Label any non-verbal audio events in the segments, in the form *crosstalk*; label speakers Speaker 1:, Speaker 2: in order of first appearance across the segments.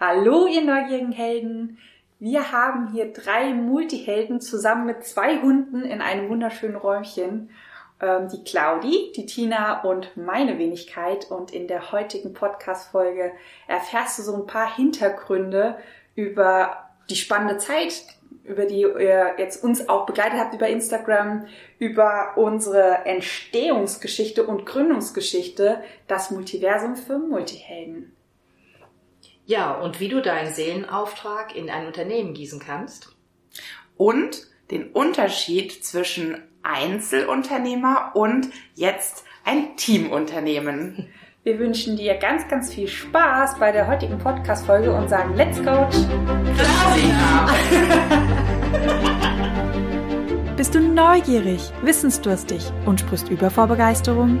Speaker 1: Hallo, ihr neugierigen Helden! Wir haben hier drei Multihelden zusammen mit zwei Hunden in einem wunderschönen Räumchen. Ähm, die Claudi, die Tina und meine Wenigkeit. Und in der heutigen Podcast-Folge erfährst du so ein paar Hintergründe über die spannende Zeit, über die ihr jetzt uns auch begleitet habt über Instagram, über unsere Entstehungsgeschichte und Gründungsgeschichte, das Multiversum für Multihelden.
Speaker 2: Ja, und wie du deinen Seelenauftrag in ein Unternehmen gießen kannst.
Speaker 3: Und den Unterschied zwischen Einzelunternehmer und jetzt ein Teamunternehmen. *laughs*
Speaker 1: Wir wünschen dir ganz, ganz viel Spaß bei der heutigen Podcast-Folge und sagen Let's Coach!
Speaker 3: Claudia!
Speaker 1: Bist du neugierig, wissensdurstig und sprichst über vor Begeisterung?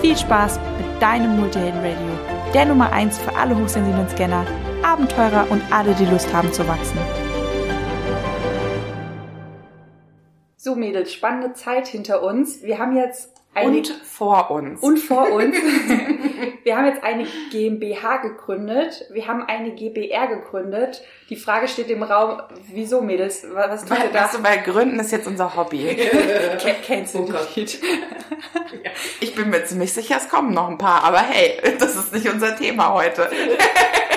Speaker 1: Viel Spaß mit deinem Multihelden Radio, der Nummer 1 für alle hochsensiblen Scanner, Abenteurer und alle, die Lust haben zu wachsen. So Mädels, spannende Zeit hinter uns. Wir haben jetzt
Speaker 3: und vor uns.
Speaker 1: Und vor uns. *laughs* wir haben jetzt eine GmbH gegründet. Wir haben eine GBR gegründet. Die Frage steht im Raum, wieso Mädels?
Speaker 3: Was tut weil, ihr da? Weißt du, weil Gründen ist jetzt unser Hobby. *laughs*
Speaker 1: Kennst du oh
Speaker 3: Ich bin mir ziemlich sicher, es kommen noch ein paar, aber hey, das ist nicht unser Thema heute *laughs*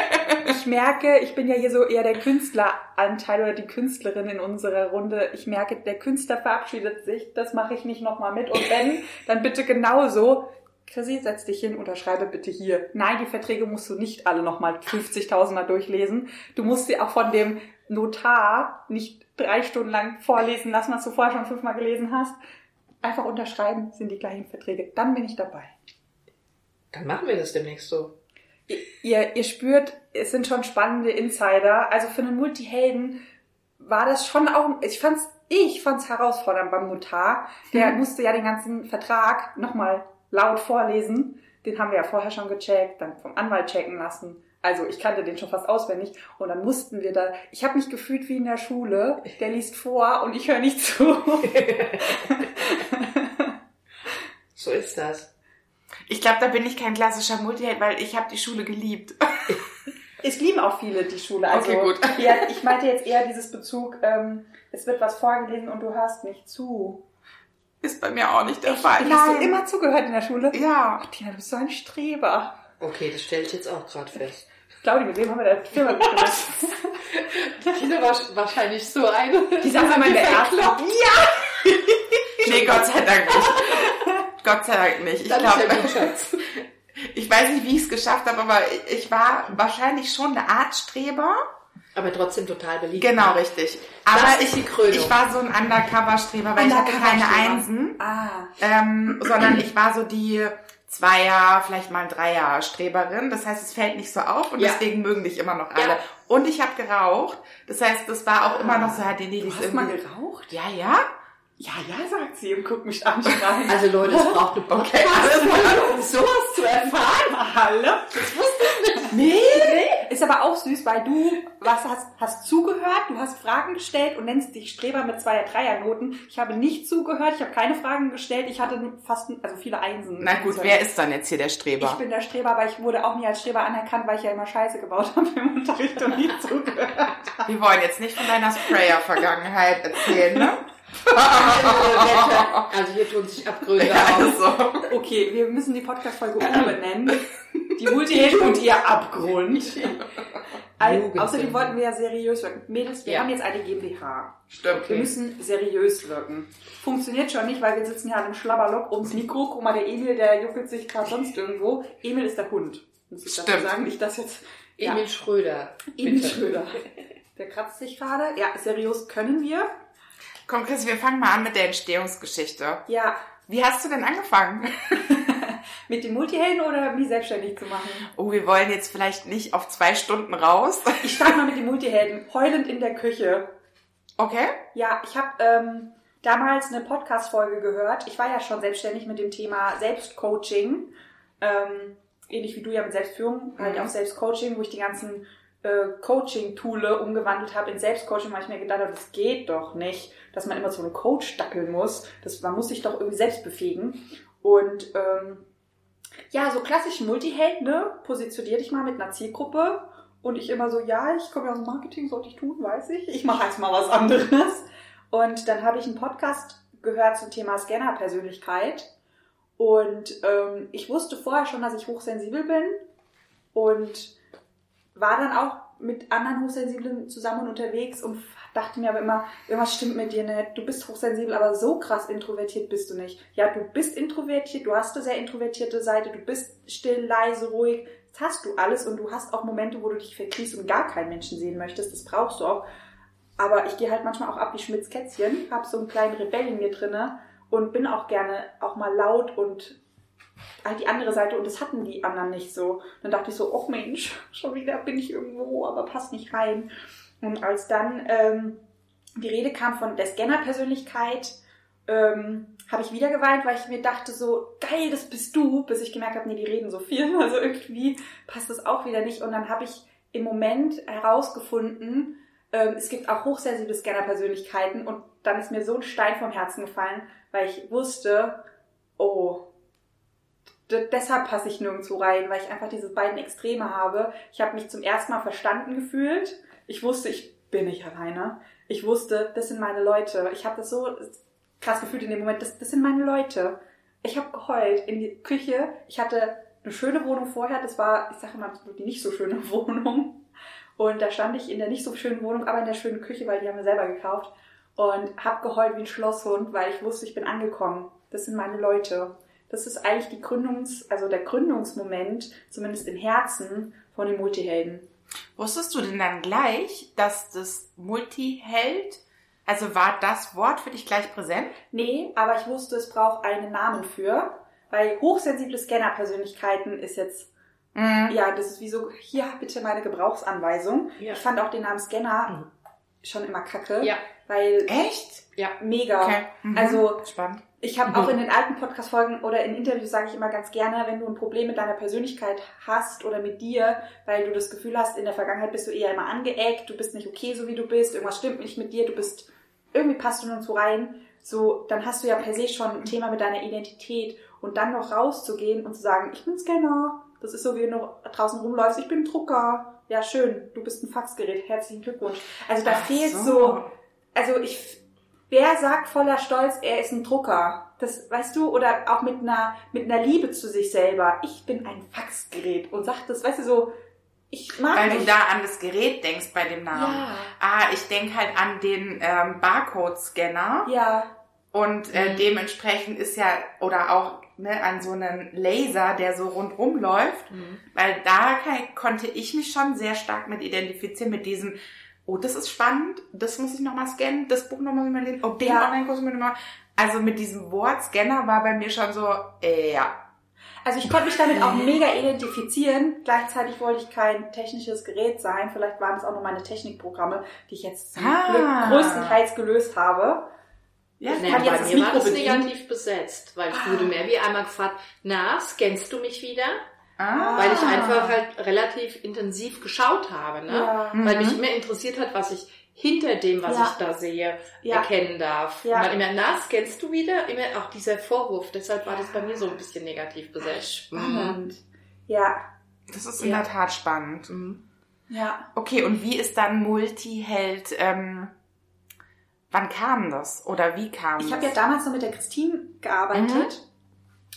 Speaker 1: ich merke, ich bin ja hier so eher der Künstleranteil oder die Künstlerin in unserer Runde. Ich merke, der Künstler verabschiedet sich. Das mache ich nicht nochmal mit. Und wenn, dann bitte genauso. Chrissy, setz dich hin, unterschreibe bitte hier. Nein, die Verträge musst du nicht alle nochmal 50.000 Mal durchlesen. Du musst sie auch von dem Notar nicht drei Stunden lang vorlesen lassen, was du vorher schon fünfmal gelesen hast. Einfach unterschreiben, sind die gleichen Verträge. Dann bin ich dabei.
Speaker 2: Dann machen wir das demnächst so
Speaker 1: ihr, ihr spürt, es sind schon spannende Insider. Also für einen Multihelden war das schon auch, ich fand's, ich fand's herausfordernd beim Notar. Der mhm. musste ja den ganzen Vertrag nochmal laut vorlesen. Den haben wir ja vorher schon gecheckt, dann vom Anwalt checken lassen. Also ich kannte den schon fast auswendig und dann mussten wir da. Ich habe mich gefühlt wie in der Schule. Der liest vor und ich höre nicht zu. *laughs* *laughs*
Speaker 2: so ist das.
Speaker 3: Ich glaube, da bin ich kein klassischer Multiheld, weil ich habe die Schule geliebt. *laughs*
Speaker 1: Es lieben auch viele die Schule. Also,
Speaker 3: okay, gut.
Speaker 1: Ja, ich meinte jetzt eher dieses Bezug, ähm, es wird was vorgelesen und du hörst nicht zu.
Speaker 3: Ist bei mir auch nicht der Fall.
Speaker 1: Nein. Hast du immer zugehört in der Schule?
Speaker 3: Ja.
Speaker 1: Ach, Tina, du bist so ein Streber.
Speaker 2: Okay, das stelle ich jetzt auch gerade fest.
Speaker 1: Claudi, mit wem haben wir da Firma *laughs* gegründet?
Speaker 2: Tina war wahrscheinlich so eine.
Speaker 1: Die sagt immer in der ersten. Ja! *laughs*
Speaker 3: nee, Gott sei Dank nicht. Gott sei Dank nicht. Ich glaube, *laughs* ich weiß nicht, wie ich es geschafft habe, aber ich war wahrscheinlich schon eine Art Streber.
Speaker 2: Aber trotzdem total beliebt.
Speaker 3: Genau, richtig. Aber ich, ich war so ein Undercover-Streber, weil Undercover ich hatte keine Einsen,
Speaker 1: ah.
Speaker 3: ähm, sondern ich war so die Zweier, vielleicht mal Dreier-Streberin. Das heißt, es fällt nicht so auf und ja. deswegen mögen dich immer noch alle. Ja. Und ich habe geraucht. Das heißt, das war auch ah. immer noch so, hat die
Speaker 1: Du hast mal geraucht?
Speaker 3: Ja, ja.
Speaker 1: Ja, ja, sagt sie und guckt mich an. Schreien.
Speaker 2: Also Leute, es braucht eine Podcast, okay,
Speaker 1: um sowas zu erfahren. Hallo? Das wusste ich nicht. Nee. nee. Ist aber auch süß, weil du was hast, hast zugehört, du hast Fragen gestellt und nennst dich Streber mit zweier Dreiernoten. Ich habe nicht zugehört, ich habe keine Fragen gestellt, ich hatte fast, also viele Einsen.
Speaker 3: Na gut, wer ist dann jetzt hier der Streber?
Speaker 1: Ich bin der Streber, aber ich wurde auch nie als Streber anerkannt, weil ich ja immer Scheiße gebaut habe im Unterricht und nie zugehört habe.
Speaker 3: Wir wollen jetzt nicht von deiner Sprayer-Vergangenheit erzählen, ne? *laughs*
Speaker 2: also hier tun sich Abgründe ja, auf.
Speaker 1: Also. Okay, wir müssen die Podcast-Folge umbenennen. Die *laughs* Multihelden und ihr Abgrund. Ein, außerdem wollten wir ja seriös wirken. Mädels, wir ja. haben jetzt eine GmbH.
Speaker 3: Stimmt.
Speaker 1: Wir müssen seriös wirken. Funktioniert schon nicht, weil wir sitzen hier an einem Schlabberlock ums Mikro. Guck mal, der Emil, der juckelt sich gerade sonst irgendwo. Emil ist der Hund. Muss ich Stimmt. sagen, nicht das jetzt.
Speaker 2: Emil ja. Schröder.
Speaker 1: Emil Bitte. Schröder. Der kratzt sich gerade. Ja, seriös können wir.
Speaker 3: Komm, Chris, wir fangen mal an mit der Entstehungsgeschichte.
Speaker 1: Ja.
Speaker 3: Wie hast du denn angefangen? *laughs*
Speaker 1: Mit den Multihelden oder mich selbstständig zu machen?
Speaker 3: Oh, wir wollen jetzt vielleicht nicht auf zwei Stunden raus.
Speaker 1: Ich starte mal mit den Multihelden. Heulend in der Küche.
Speaker 3: Okay.
Speaker 1: Ja, ich habe ähm, damals eine Podcast-Folge gehört. Ich war ja schon selbstständig mit dem Thema Selbstcoaching. Ähm, ähnlich wie du ja mit Selbstführung, halt
Speaker 3: Mhm.
Speaker 1: auch Selbstcoaching, wo ich die ganzen äh, Coaching-Toole umgewandelt habe in Selbstcoaching, weil ich mir gedacht habe, das geht doch nicht, dass man immer zu einem Coach dackeln muss. Das, man muss sich doch irgendwie selbst befähigen. Und ähm, ja, so klassisch Multiheld, ne? Positionier dich mal mit einer Zielgruppe. Und ich immer so, ja, ich komme ja aus dem Marketing, sollte ich tun, weiß ich. Ich mache jetzt mal was anderes. Und dann habe ich einen Podcast gehört zum Thema Scanner-Persönlichkeit. Und ähm, ich wusste vorher schon, dass ich hochsensibel bin. Und war dann auch mit anderen Hochsensiblen zusammen unterwegs und dachte mir aber immer, irgendwas stimmt mit dir nicht. Du bist hochsensibel, aber so krass introvertiert bist du nicht. Ja, du bist introvertiert, du hast eine sehr introvertierte Seite, du bist still, leise, ruhig. Das hast du alles und du hast auch Momente, wo du dich verkriechst und gar keinen Menschen sehen möchtest. Das brauchst du auch. Aber ich gehe halt manchmal auch ab wie Schmitz Kätzchen, habe so einen kleinen Rebell in mir drinne und bin auch gerne auch mal laut und halt die andere Seite und das hatten die anderen nicht so. Dann dachte ich so, oh Mensch, *laughs* schon wieder bin ich irgendwo, aber passt nicht rein. Und als dann ähm, die Rede kam von der Scanner-Persönlichkeit, ähm, habe ich wieder geweint, weil ich mir dachte so, geil, das bist du, bis ich gemerkt habe, nee, die reden so viel, *laughs* also irgendwie passt das auch wieder nicht. Und dann habe ich im Moment herausgefunden, ähm, es gibt auch hochsensible Scanner-Persönlichkeiten und dann ist mir so ein Stein vom Herzen gefallen, weil ich wusste, oh, deshalb passe ich nirgendwo rein, weil ich einfach diese beiden Extreme habe. Ich habe mich zum ersten Mal verstanden gefühlt. Ich wusste, ich bin nicht alleine. Ich wusste, das sind meine Leute. Ich habe das so krass gefühlt in dem Moment, das, das sind meine Leute. Ich habe geheult in die Küche. Ich hatte eine schöne Wohnung vorher. Das war, ich sage immer, die nicht so schöne *laughs* Wohnung. Und da stand ich in der nicht so schönen Wohnung, aber in der schönen Küche, weil die haben wir selber gekauft. Und habe geheult wie ein Schlosshund, weil ich wusste, ich bin angekommen. Das sind meine Leute. Das ist eigentlich die Gründungs-, also der Gründungsmoment, zumindest im Herzen, von den Multihelden.
Speaker 3: Wusstest du denn dann gleich, dass das Multiheld, also war das Wort für dich gleich präsent?
Speaker 1: Nee, aber ich wusste, es braucht einen Namen für, weil hochsensible Scanner-Persönlichkeiten ist jetzt,
Speaker 3: Mhm.
Speaker 1: ja, das ist wie so, hier bitte meine Gebrauchsanweisung.
Speaker 2: Ja.
Speaker 1: Ich fand auch den Namen Scanner schon immer kacke,
Speaker 2: Ja.
Speaker 1: weil
Speaker 3: Echt?
Speaker 2: Ja.
Speaker 1: mega.
Speaker 3: Okay. Mhm.
Speaker 1: Also
Speaker 3: spannend.
Speaker 1: Ich habe auch in den alten Podcast-Folgen oder in Interviews sage ich immer ganz gerne, wenn du ein Problem mit deiner Persönlichkeit hast oder mit dir, weil du das Gefühl hast, in der Vergangenheit bist du eher immer angeeckt, du bist nicht okay, so wie du bist, irgendwas stimmt nicht mit dir, du bist, irgendwie passt du nirgendwo rein, so, dann hast du ja per se schon ein Thema mit deiner Identität. Und dann noch rauszugehen und zu sagen, ich bin Scanner, das ist so, wie du draußen rumläufst, ich bin Drucker, ja schön, du bist ein Faxgerät, herzlichen Glückwunsch. Also da
Speaker 3: Ach
Speaker 1: fehlt so. also ich, wer sagt voller Stolz, er ist ein Drucker? Das, weißt du, oder auch mit einer, mit einer Liebe zu sich selber. Ich bin ein Faxgerät und sagt das, weißt du, so, ich mag
Speaker 3: Weil du da an das Gerät denkst bei dem Namen.
Speaker 1: Ja.
Speaker 3: Ah, ich denke halt an den ähm, Barcode-Scanner
Speaker 1: Ja,
Speaker 3: und äh,
Speaker 2: Mhm.
Speaker 3: dementsprechend ist ja, oder auch ne, an so einen Laser, der so rundrum läuft,
Speaker 2: Mhm.
Speaker 3: weil da kann, konnte ich mich schon sehr stark mit identifizieren, mit diesem, oh, das ist spannend, das muss ich nochmal scannen, das Buch nochmal mal lesen, oh, den
Speaker 1: Ja.
Speaker 3: Online-Kurs muss ich nochmal. Also mit diesem Wort Scanner war bei mir schon so, äh, ja.
Speaker 1: also ich konnte mich damit auch mega identifizieren. Gleichzeitig wollte ich kein technisches Gerät sein. Vielleicht waren es auch nur meine Technikprogramme, die ich jetzt zum
Speaker 3: Ah.
Speaker 1: Glück größtenteils gelöst habe.
Speaker 3: Ja,
Speaker 1: Ich
Speaker 2: Nee, bei
Speaker 1: jetzt das
Speaker 2: mir war das negativ besetzt, weil ich
Speaker 1: Ah.
Speaker 2: wurde mehr wie einmal gefragt, na, scannst du mich wieder?
Speaker 3: Ah.
Speaker 2: Weil ich einfach halt relativ intensiv geschaut habe, ne?
Speaker 1: Ja.
Speaker 2: Weil mich
Speaker 3: Mhm.
Speaker 2: immer interessiert hat, was ich hinter dem, was
Speaker 1: Ja.
Speaker 2: ich da sehe,
Speaker 1: Ja.
Speaker 2: erkennen darf.
Speaker 1: Ja.
Speaker 2: Und dann immer, na, scannst du wieder? Immer auch dieser Vorwurf. Deshalb war das bei mir so ein bisschen negativ besetzt. Mhm.
Speaker 1: Spannend. Ja,
Speaker 3: Das ist in
Speaker 2: Ja.
Speaker 3: der Tat spannend.
Speaker 2: Mhm.
Speaker 1: ja.
Speaker 3: Okay, und wie ist dann Multiheld, ähm, wann kam das? Oder wie kam
Speaker 1: Ich
Speaker 3: das?
Speaker 1: habe ja damals noch mit der Christine gearbeitet. Und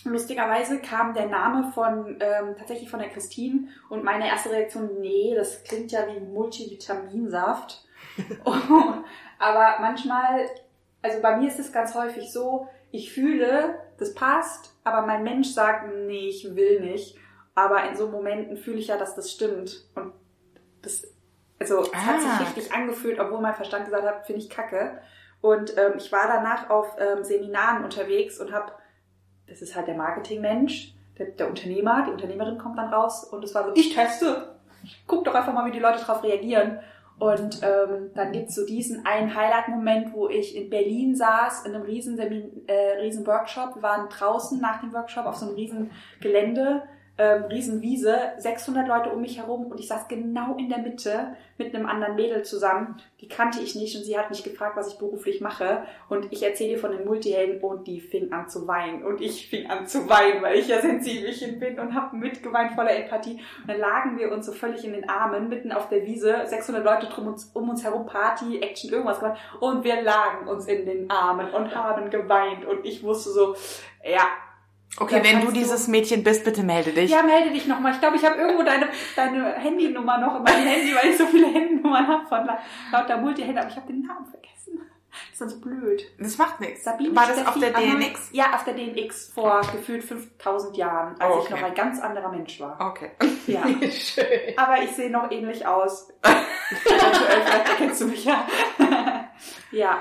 Speaker 1: Lustigerweise kam der Name von ähm, tatsächlich von der Christine und meine erste Reaktion, nee, das klingt ja wie Multivitaminsaft. *laughs* *laughs* Aber manchmal, also bei mir ist es ganz häufig so, ich fühle, das passt, aber mein Mensch sagt, nee, ich will nicht. Aber in so Momenten fühle ich ja, dass das stimmt. Und das, also es hat sich
Speaker 3: Ah.
Speaker 1: richtig angefühlt, obwohl mein Verstand gesagt hat, finde ich kacke. Und ähm, ich war danach auf ähm, Seminaren unterwegs und habe, das ist halt der Marketingmensch, der, der Unternehmer, die Unternehmerin kommt dann raus und es war so, ich teste. Guck doch einfach mal, wie die Leute darauf reagieren. Und ähm, dann gibt's so diesen einen Highlight-Moment, wo ich in Berlin saß, in einem riesen, äh, riesen Workshop. Wir waren draußen nach dem Workshop auf so einem riesen Gelände ähm, Riesenwiese, 600 Leute um mich herum und ich saß genau in der Mitte mit einem anderen Mädel zusammen. Die kannte ich nicht und sie hat mich gefragt, was ich beruflich mache. Und ich erzähle von den Multihelden und die fing an zu weinen. Und ich fing an zu weinen, weil ich ja Sensibelchen bin und habe mitgeweint voller Empathie. Und dann lagen wir uns so völlig in den Armen, mitten auf der Wiese, 600 Leute drum uns, um uns herum, Party, Action, irgendwas gemacht. Und wir lagen uns in den Armen und haben geweint. Und ich wusste so, ja,
Speaker 3: Okay, wenn du dieses Mädchen bist, bitte melde dich.
Speaker 1: Ja, melde dich nochmal. Ich glaube, ich habe irgendwo deine, deine Handynummer noch in meinem Handy, weil ich so viele Handynummern habe von lauter Multihändler, aber ich habe den Namen vergessen. Das ist dann so blöd.
Speaker 3: Das macht nichts.
Speaker 1: Sabine
Speaker 3: War das
Speaker 1: Steffi,
Speaker 3: auf der DNX?
Speaker 1: Ja, auf der DNX vor gefühlt 5000 Jahren, als
Speaker 3: Oh,
Speaker 1: ich noch
Speaker 3: okay.
Speaker 1: ein ganz anderer Mensch war.
Speaker 3: Okay.
Speaker 1: Ja. *laughs*
Speaker 2: Schön.
Speaker 1: Aber ich sehe noch ähnlich aus. *laughs* Vielleicht erkennst du mich ja. *laughs* ja,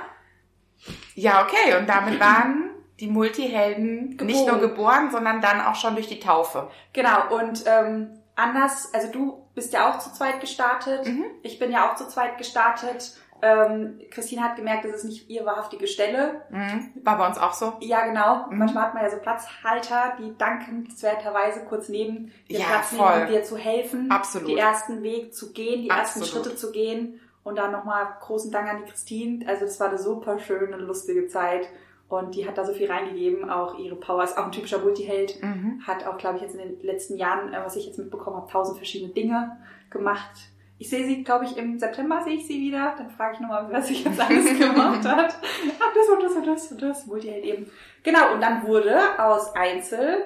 Speaker 3: Ja, okay. Und damit waren die Multihelden nicht nur geboren, sondern dann auch schon durch die Taufe.
Speaker 1: genau. Und ähm, anders, also du bist ja auch zu zweit gestartet.
Speaker 3: Mhm.
Speaker 1: Ich bin ja auch zu zweit gestartet. Ähm, Christine hat gemerkt, das ist nicht ihre wahrhaftige Stelle.
Speaker 3: Mhm. War bei uns auch so.
Speaker 1: Ja, genau.
Speaker 3: Mhm.
Speaker 1: Manchmal hat man ja so Platzhalter, die dankenswerterweise kurz neben dir
Speaker 3: Ja,
Speaker 1: Platz
Speaker 3: voll.
Speaker 1: nehmen, um dir zu helfen,
Speaker 3: Absolut.
Speaker 1: die ersten Weg zu gehen, die ersten
Speaker 3: Absolut.
Speaker 1: Schritte zu gehen. Und dann nochmal großen Dank an die Christine. Also es war eine super schöne, lustige Zeit. Und die hat da so viel reingegeben. Auch ihre Power ist auch ein typischer Multiheld.
Speaker 3: Mhm.
Speaker 1: Hat auch, glaube ich, jetzt in den letzten Jahren, äh, was ich jetzt mitbekommen habe, tausend verschiedene Dinge gemacht. Ich sehe sie, glaube ich, im September sehe ich sie wieder. Dann frage ich nochmal, was sie jetzt alles *laughs* gemacht hat. Ach, das und das und das und das. Multiheld eben. Genau, und dann wurde aus Einzel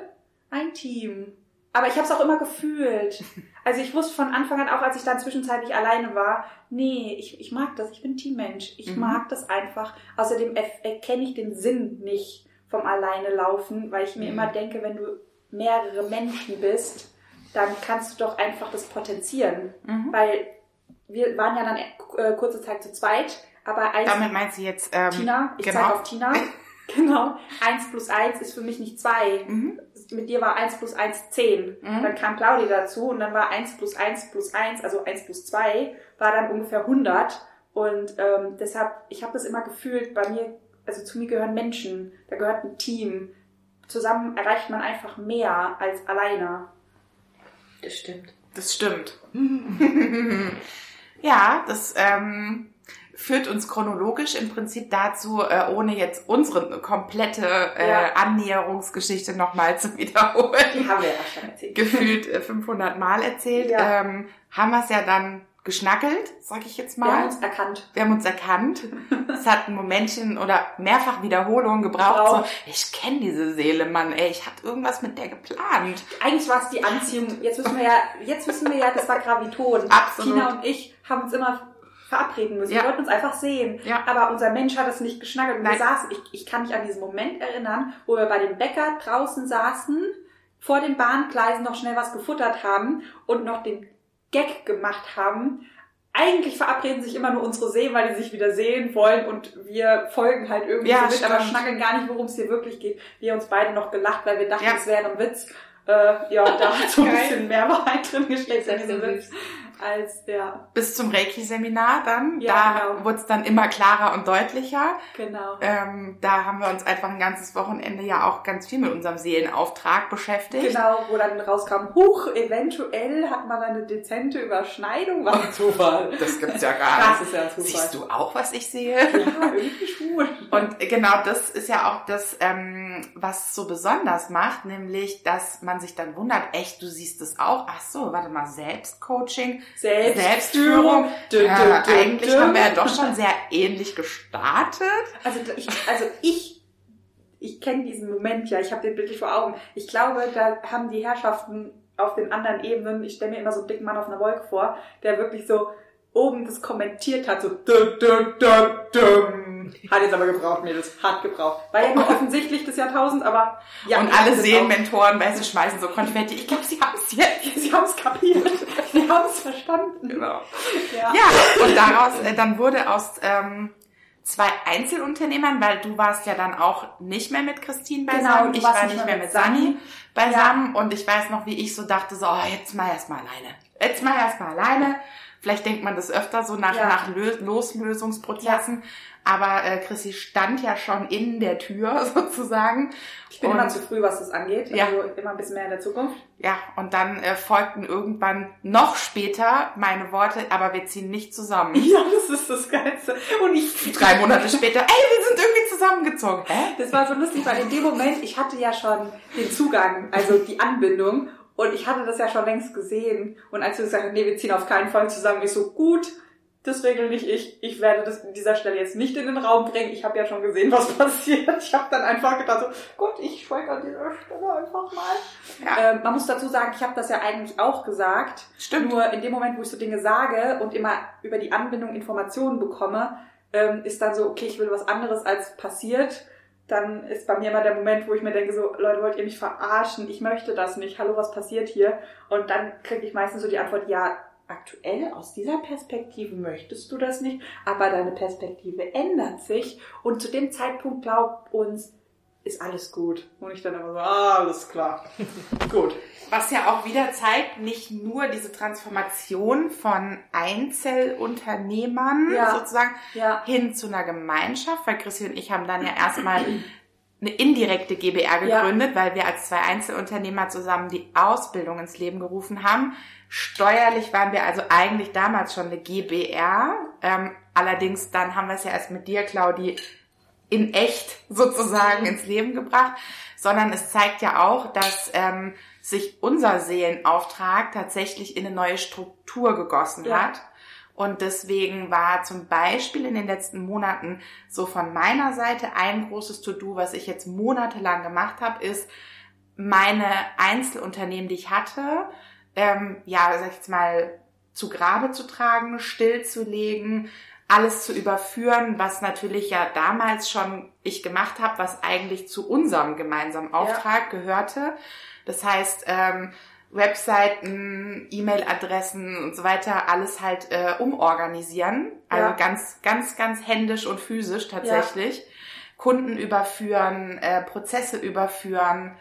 Speaker 1: ein Team. Aber ich habe es auch immer gefühlt. Also ich wusste von Anfang an, auch als ich dann zwischenzeitlich alleine war, nee, ich, ich mag das, ich bin Teammensch. Ich
Speaker 3: Mhm.
Speaker 1: mag das einfach. Außerdem er- erkenne ich den Sinn nicht vom Alleine laufen, weil ich mir
Speaker 3: Mhm.
Speaker 1: immer denke, wenn du mehrere Menschen bist, dann kannst du doch einfach das potenzieren.
Speaker 3: Mhm.
Speaker 1: Weil wir waren ja dann äh, kurze Zeit zu zweit, aber eins,
Speaker 3: Damit meinst du jetzt ähm,
Speaker 1: Tina, ich
Speaker 3: genau.
Speaker 1: zeige auf Tina. *laughs* genau. Eins plus eins ist für mich nicht zwei.
Speaker 3: Mhm.
Speaker 1: Mit dir war eins plus eins zehn.
Speaker 3: Mhm.
Speaker 1: Dann kam Claudia dazu und dann war eins plus eins plus eins, also eins plus zwei, war dann ungefähr 100. Und ähm, deshalb, ich habe das immer gefühlt, bei mir, also zu mir gehören Menschen, da gehört ein Team. Zusammen erreicht man einfach mehr als alleine.
Speaker 2: Das stimmt.
Speaker 3: Das stimmt. *laughs* ja, das ähm, führt uns chronologisch im Prinzip dazu, äh, ohne jetzt unsere komplette äh,
Speaker 1: Ja.
Speaker 3: Annäherungsgeschichte nochmal zu wiederholen.
Speaker 1: Die haben wir ja schon erzählt.
Speaker 3: Gefühlt äh, 500 Mal erzählt.
Speaker 1: Ja.
Speaker 3: Ähm, haben wir es ja dann geschnackelt, sag ich jetzt
Speaker 1: Wir haben
Speaker 3: mal.
Speaker 1: uns erkannt.
Speaker 3: Wir haben uns erkannt. Es hat ein Momentchen oder mehrfach Wiederholungen gebraucht. So, ich kenne diese Seele, Mann. Ey, ich hatte irgendwas mit der geplant.
Speaker 1: Eigentlich war es die Anziehung. Jetzt wissen wir ja, jetzt wissen wir ja, das war Graviton.
Speaker 3: Absolut.
Speaker 1: Tina und ich haben uns immer verabreden müssen.
Speaker 3: Ja.
Speaker 1: Wir wollten uns einfach sehen.
Speaker 3: Ja.
Speaker 1: Aber unser Mensch hat es nicht geschnackelt. Und wir saßen, ich, ich kann mich an diesen Moment erinnern, wo wir bei dem Bäcker draußen saßen, vor den Bahngleisen noch schnell was gefuttert haben und noch den Gag gemacht haben. Eigentlich verabreden sich immer nur unsere Seelen, weil die sich wieder sehen wollen und wir folgen halt irgendwie
Speaker 3: Ja,
Speaker 1: so mit, aber
Speaker 3: stimmt.
Speaker 1: schnackeln gar nicht, worum es hier wirklich geht. Wir uns beide noch gelacht, weil wir dachten, es wäre ein Witz. Äh, ja, da hat so ein bisschen mehr Wahrheit drin gesteckt in diesem Witz, als ja,
Speaker 3: bis zum Reiki-Seminar dann.
Speaker 1: Ja,
Speaker 3: da
Speaker 1: genau.
Speaker 3: wurde es dann immer klarer und deutlicher.
Speaker 1: genau.
Speaker 3: Ähm, da haben wir uns einfach ein ganzes Wochenende ja auch ganz viel mit unserem Seelenauftrag beschäftigt.
Speaker 1: Genau, wo dann rauskam, huch, eventuell hat man eine dezente Überschneidung. Was ein Zufall. *laughs*
Speaker 3: Das gibt's ja gar
Speaker 1: Das
Speaker 3: nicht.
Speaker 1: ist ja ein Zufall.
Speaker 3: Siehst du auch, was ich sehe?
Speaker 1: Ja, irgendwie schon.
Speaker 3: Und genau das ist ja auch das, ähm, was so besonders macht, nämlich, dass man sich dann wundert, echt, du siehst es auch. Ach so, warte mal, Selbstcoaching, Selbstführung.
Speaker 1: Dü, dü,
Speaker 3: Ja,
Speaker 1: dü,
Speaker 3: eigentlich haben wir ja doch schon sehr ähnlich gestartet.
Speaker 1: Also ich, also ich, ich kenne diesen Moment ja, ich habe den bildlich vor Augen. Ich glaube, da haben die Herrschaften auf den anderen Ebenen, ich stelle mir immer so einen dicken Mann auf einer Wolke vor, der wirklich so oben das kommentiert hat, so dü, dü, dü, dü. Hat jetzt aber gebraucht, Mädels, hat gebraucht. War ja nur *laughs* offensichtlich des Jahrtausends, aber ja.
Speaker 3: und alle
Speaker 1: das
Speaker 3: Seelenmentoren, weißt du, schmeißen so Konfetti. Ich glaube, sie haben es jetzt. *laughs*
Speaker 1: Sie haben es kapiert. Sie haben es verstanden.
Speaker 3: Genau.
Speaker 1: Ja.
Speaker 3: Ja, und daraus, äh, dann wurde aus ähm, zwei Einzelunternehmern, weil du warst ja dann auch nicht mehr mit Christine
Speaker 1: Genau,
Speaker 3: beisammen.
Speaker 1: du
Speaker 3: ich war
Speaker 1: nicht mehr
Speaker 3: mehr mit Sani beisammen und ich weiß noch, wie ich so dachte, so, oh, jetzt mal erstmal alleine. Jetzt mal erstmal alleine. Vielleicht denkt man das öfter so nach,
Speaker 1: Ja.
Speaker 3: nach Lö Loslösungsprozessen. Aber äh, Chrissy stand ja schon in der Tür *laughs* sozusagen.
Speaker 1: Ich bin
Speaker 3: Und-
Speaker 1: immer zu früh, was das angeht.
Speaker 3: Ja.
Speaker 1: Also immer ein bisschen mehr in der Zukunft.
Speaker 3: Ja, und dann äh, folgten irgendwann noch später meine Worte, aber wir ziehen nicht zusammen. *laughs*
Speaker 1: Ja, das ist das Geilste. Und ich, *laughs*
Speaker 3: Drei Monate später, ey, wir sind irgendwie zusammengezogen. Hä?
Speaker 1: das war so lustig, weil in dem Moment, ich hatte ja schon den Zugang, also die Anbindung. Und ich hatte das ja schon längst gesehen. Und als du gesagt hast, nee, wir ziehen auf keinen Fall zusammen, ich so, gut, das regel nicht ich. Ich werde das an dieser Stelle jetzt nicht in den Raum bringen. Ich habe ja schon gesehen, was *laughs* passiert. Ich habe dann einfach gedacht, so, Gott, ich schweige an dieser Stelle einfach mal.
Speaker 3: Ja.
Speaker 1: Ähm, man muss dazu sagen, ich habe das ja eigentlich auch gesagt.
Speaker 3: Stimmt.
Speaker 1: Nur in dem Moment, wo ich so Dinge sage und immer über die Anbindung Informationen bekomme, ähm, ist dann so, okay, ich will was anderes als passiert. Dann ist bei mir immer der Moment, wo ich mir denke, so, Leute, wollt ihr mich verarschen? Ich möchte das nicht. Hallo, was passiert hier? Und dann kriege ich meistens so die Antwort, ja, aktuell aus dieser Perspektive möchtest du das nicht, aber deine Perspektive ändert sich und zu dem Zeitpunkt glaub uns, ist alles gut. Und ich dann immer so, ah, alles klar. *laughs* gut.
Speaker 3: Was ja auch wieder zeigt, nicht nur diese Transformation von Einzelunternehmern
Speaker 1: Ja.
Speaker 3: sozusagen
Speaker 1: Ja.
Speaker 3: hin zu einer Gemeinschaft, weil Chrissy und ich haben dann ja erstmal eine indirekte GBR
Speaker 1: Ja.
Speaker 3: gegründet, weil wir als zwei Einzelunternehmer zusammen die Ausbildung ins Leben gerufen haben. Steuerlich waren wir also eigentlich damals schon eine GBR. Ähm, allerdings dann haben wir es ja erst mit dir, Claudi, in echt sozusagen ins Leben gebracht, sondern es zeigt ja auch, dass ähm, sich unser Seelenauftrag tatsächlich in eine neue Struktur gegossen
Speaker 1: Ja.
Speaker 3: hat. Und deswegen war zum Beispiel in den letzten Monaten so von meiner Seite ein großes To-Do, was ich jetzt monatelang gemacht habe, ist meine Einzelunternehmen, die ich hatte, ähm, ja, sag ich jetzt mal, zu Grabe zu tragen, stillzulegen, alles zu überführen, was natürlich ja damals schon ich gemacht habe, was eigentlich zu unserem gemeinsamen Auftrag gehörte. Das heißt, ähm, Webseiten, E-Mail-Adressen und so weiter, alles halt äh, umorganisieren. Also
Speaker 1: Ja.
Speaker 3: ganz, ganz, ganz händisch und physisch tatsächlich. Kunden überführen, äh, Prozesse überführen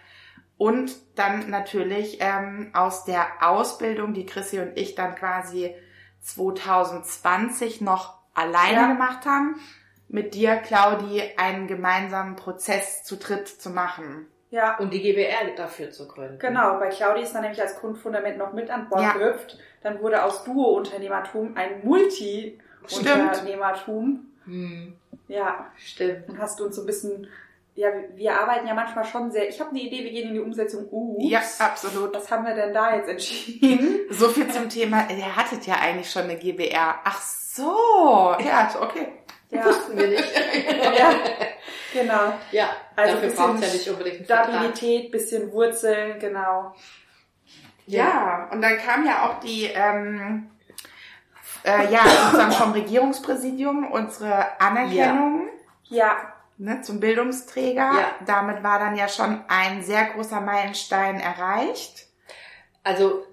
Speaker 3: und dann natürlich ähm, aus der Ausbildung, die Chrissy und ich dann quasi 2020 noch alleine
Speaker 1: Ja.
Speaker 3: gemacht haben, mit dir, Claudi, einen gemeinsamen Prozess zu dritt zu machen.
Speaker 1: Ja.
Speaker 2: Und die GBR dafür zu gründen.
Speaker 1: Genau, bei Claudi ist dann nämlich als Grundfundament noch mit an Bord
Speaker 3: Ja.
Speaker 1: gehüpft. Dann wurde aus Duo-Unternehmertum ein Multi-Unternehmertum.
Speaker 2: Hm,
Speaker 1: Ja,
Speaker 2: stimmt.
Speaker 1: und hast uns so ein bisschen, ja, wir- arbeiten ja manchmal schon sehr, ich habe eine Idee, wir gehen in die Umsetzung. Ups.
Speaker 3: Ja, absolut.
Speaker 1: Was haben wir denn da jetzt entschieden?
Speaker 3: So viel zum Thema, ihr hattet ja eigentlich schon eine GBR. Ach so, ja, okay.
Speaker 1: Ja,
Speaker 2: Wussten wir nicht. *laughs*
Speaker 1: ja genau.
Speaker 2: ja,
Speaker 1: Also
Speaker 2: dafür
Speaker 1: bisschen
Speaker 2: braucht ja nicht unbedingt einen Vertrag.
Speaker 1: Stabilität, bisschen Wurzeln, genau.
Speaker 3: Ja, und dann kam ja auch die, ähm, äh, ja, sozusagen vom Regierungspräsidium unsere Anerkennung
Speaker 1: Ja,
Speaker 3: ne, zum Bildungsträger.
Speaker 2: Ja.
Speaker 3: Damit war dann ja schon ein sehr großer Meilenstein erreicht.
Speaker 2: Also,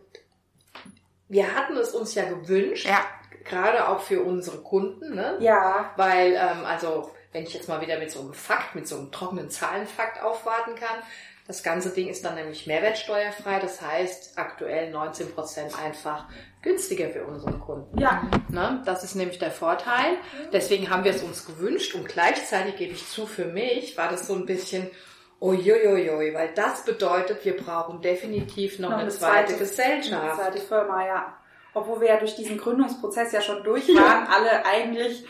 Speaker 2: wir hatten es uns ja gewünscht,
Speaker 3: Ja,
Speaker 2: gerade auch für unsere Kunden, ne?
Speaker 1: ja,
Speaker 2: Weil, ähm, also, wenn ich jetzt mal wieder mit so einem Fakt, mit so einem trockenen Zahlenfakt aufwarten kann, das ganze Ding ist dann nämlich mehrwertsteuerfrei, das heißt aktuell 19% einfach günstiger für unsere Kunden.
Speaker 1: ja,
Speaker 2: Ne? Das ist nämlich der Vorteil. Deswegen haben wir es uns gewünscht und gleichzeitig gebe ich zu, für mich war das so ein bisschen uiuiui, weil das bedeutet, wir brauchen definitiv noch, eine, zweite, Gesellschaft.
Speaker 1: Eine zweite Firma, ja. Obwohl wir ja durch diesen Gründungsprozess ja schon durch waren, *laughs* alle eigentlich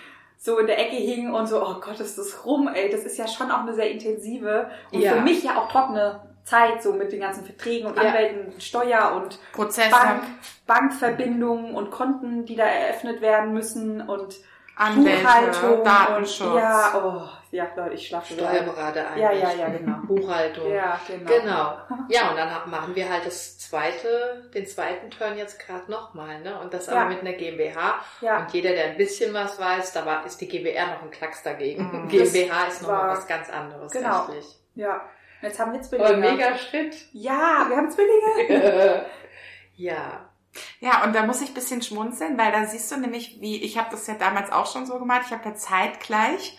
Speaker 1: so in der Ecke hingen und so, oh Gott, ist das rum, ey. Das ist ja schon auch eine sehr intensive und
Speaker 2: Ja.
Speaker 1: für mich ja auch trockene Zeit, so mit den ganzen Verträgen und
Speaker 2: Ja.
Speaker 1: Anwälten, Steuer und
Speaker 3: Prozesse,
Speaker 1: Bank, Bankverbindungen und Konten, die da eröffnet werden müssen und
Speaker 3: Anwälte,
Speaker 1: Buchhaltung
Speaker 3: Datenschutz.
Speaker 1: und ja, oh, ja, Leute, ich schlafe ein.
Speaker 2: Steuerberater
Speaker 1: Ja,
Speaker 2: eigentlich.
Speaker 1: ja, ja, genau.
Speaker 2: Buchhaltung.
Speaker 1: Ja, genau.
Speaker 2: Genau. *laughs* Ja, und dann machen wir halt das zweite, den zweiten Turn jetzt gerade nochmal, ne? Und das
Speaker 1: Ja.
Speaker 2: aber mit einer GmbH.
Speaker 1: Ja.
Speaker 2: Und jeder, der ein bisschen was weiß, da war, ist die GbR noch ein Klacks dagegen.
Speaker 3: Mhm. *laughs*
Speaker 2: GmbH ist nochmal was ganz anderes,
Speaker 1: Genau.
Speaker 2: rechtlich.
Speaker 1: Ja. Jetzt haben wir Zwillinge.
Speaker 2: mega Schritt.
Speaker 1: Ja, wir haben Zwillinge. *laughs*
Speaker 2: ja.
Speaker 3: Ja, und da muss ich ein bisschen schmunzeln, weil da siehst du nämlich, wie ich habe das ja damals auch schon so gemacht. Ich habe da zeitgleich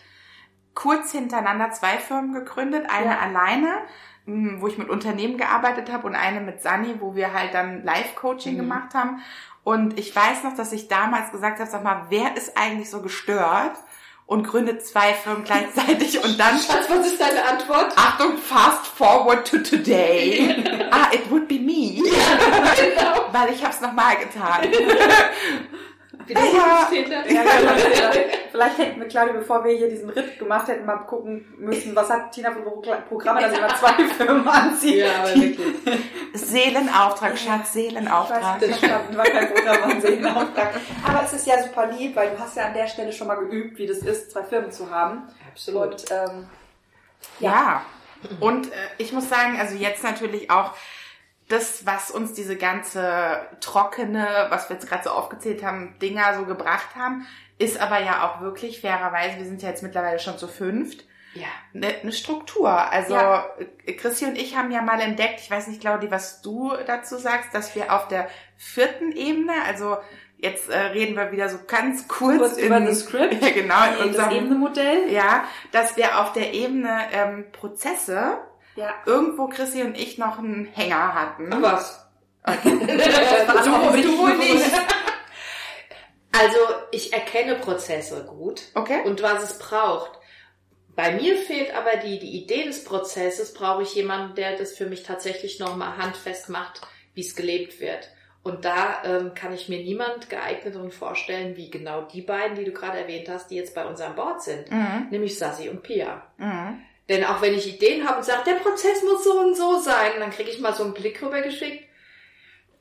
Speaker 3: kurz hintereinander zwei Firmen gegründet, eine
Speaker 1: Ja.
Speaker 3: alleine, mh, wo ich mit Unternehmen gearbeitet habe und eine mit Sani, wo wir halt dann Live-Coaching
Speaker 2: Mhm.
Speaker 3: gemacht haben. Und ich weiß noch, dass ich damals gesagt habe, sag mal, wer ist eigentlich so gestört und gründet zwei Firmen gleichzeitig und dann *laughs*
Speaker 2: Schatz, was ist deine Antwort?
Speaker 3: Achtung, fast forward to today. ah, it would be me.
Speaker 2: genau. *laughs*
Speaker 3: Weil ich habe es nochmal getan. *laughs*
Speaker 2: Wiederholungstäter.
Speaker 1: Ja, ja, *laughs* Vielleicht hätten wir, Claudia, bevor wir hier diesen Ritt gemacht hätten, mal gucken müssen, was hat Tina für Pro- Programme, dass sie mal zwei Firmen anzieht.
Speaker 2: Ja, aber wirklich.
Speaker 3: Seelenauftrag, Schatz,
Speaker 1: Ich weiß
Speaker 3: Seelenauftrag.
Speaker 1: nicht, war kein Programm an Seelenauftrag. Aber es ist ja super lieb, weil du hast ja an der Stelle schon mal geübt, wie das ist, zwei Firmen zu haben.
Speaker 2: Absolut.
Speaker 1: Und ähm,
Speaker 3: Ja. Und äh, ich muss sagen, also jetzt natürlich auch das, was uns diese ganze trockene, was wir jetzt gerade so aufgezählt haben, Dinger so gebracht haben, ist aber ja auch wirklich fairerweise, wir sind ja jetzt mittlerweile schon zu fünft,
Speaker 2: Ja.
Speaker 3: eine, eine Struktur. Also
Speaker 1: Ja.
Speaker 3: Christi und ich haben ja mal entdeckt, ich weiß nicht, Claudi, was du dazu sagst, dass wir auf der vierten Ebene, also jetzt äh, reden wir wieder so ganz kurz,
Speaker 1: kurz *laughs*
Speaker 3: in,
Speaker 1: über das Skript,
Speaker 3: ja, genau, in
Speaker 1: das
Speaker 3: unserem,
Speaker 1: Ebenemodell.
Speaker 3: ja, dass wir auf der Ebene ähm, Prozesse
Speaker 1: Ja.
Speaker 3: irgendwo Chrissy und ich noch einen Hänger hatten.
Speaker 2: Was? *laughs* Du, du wohl nicht. *laughs* Also, ich erkenne Prozesse gut
Speaker 3: Okay.
Speaker 2: und was es braucht. Bei mir fehlt aber die, die Idee des Prozesses, brauche ich jemanden, der das für mich tatsächlich nochmal handfest macht, wie es gelebt wird. Und da ähm, kann ich mir niemand geeigneteren vorstellen, wie genau die beiden, die du gerade erwähnt hast, die jetzt bei uns an Bord sind.
Speaker 3: Mhm.
Speaker 2: Nämlich Sassi und Pia.
Speaker 3: Mhm.
Speaker 2: Denn auch wenn ich Ideen habe und sage, der Prozess muss so und so sein, dann kriege ich mal so einen Blick rübergeschickt.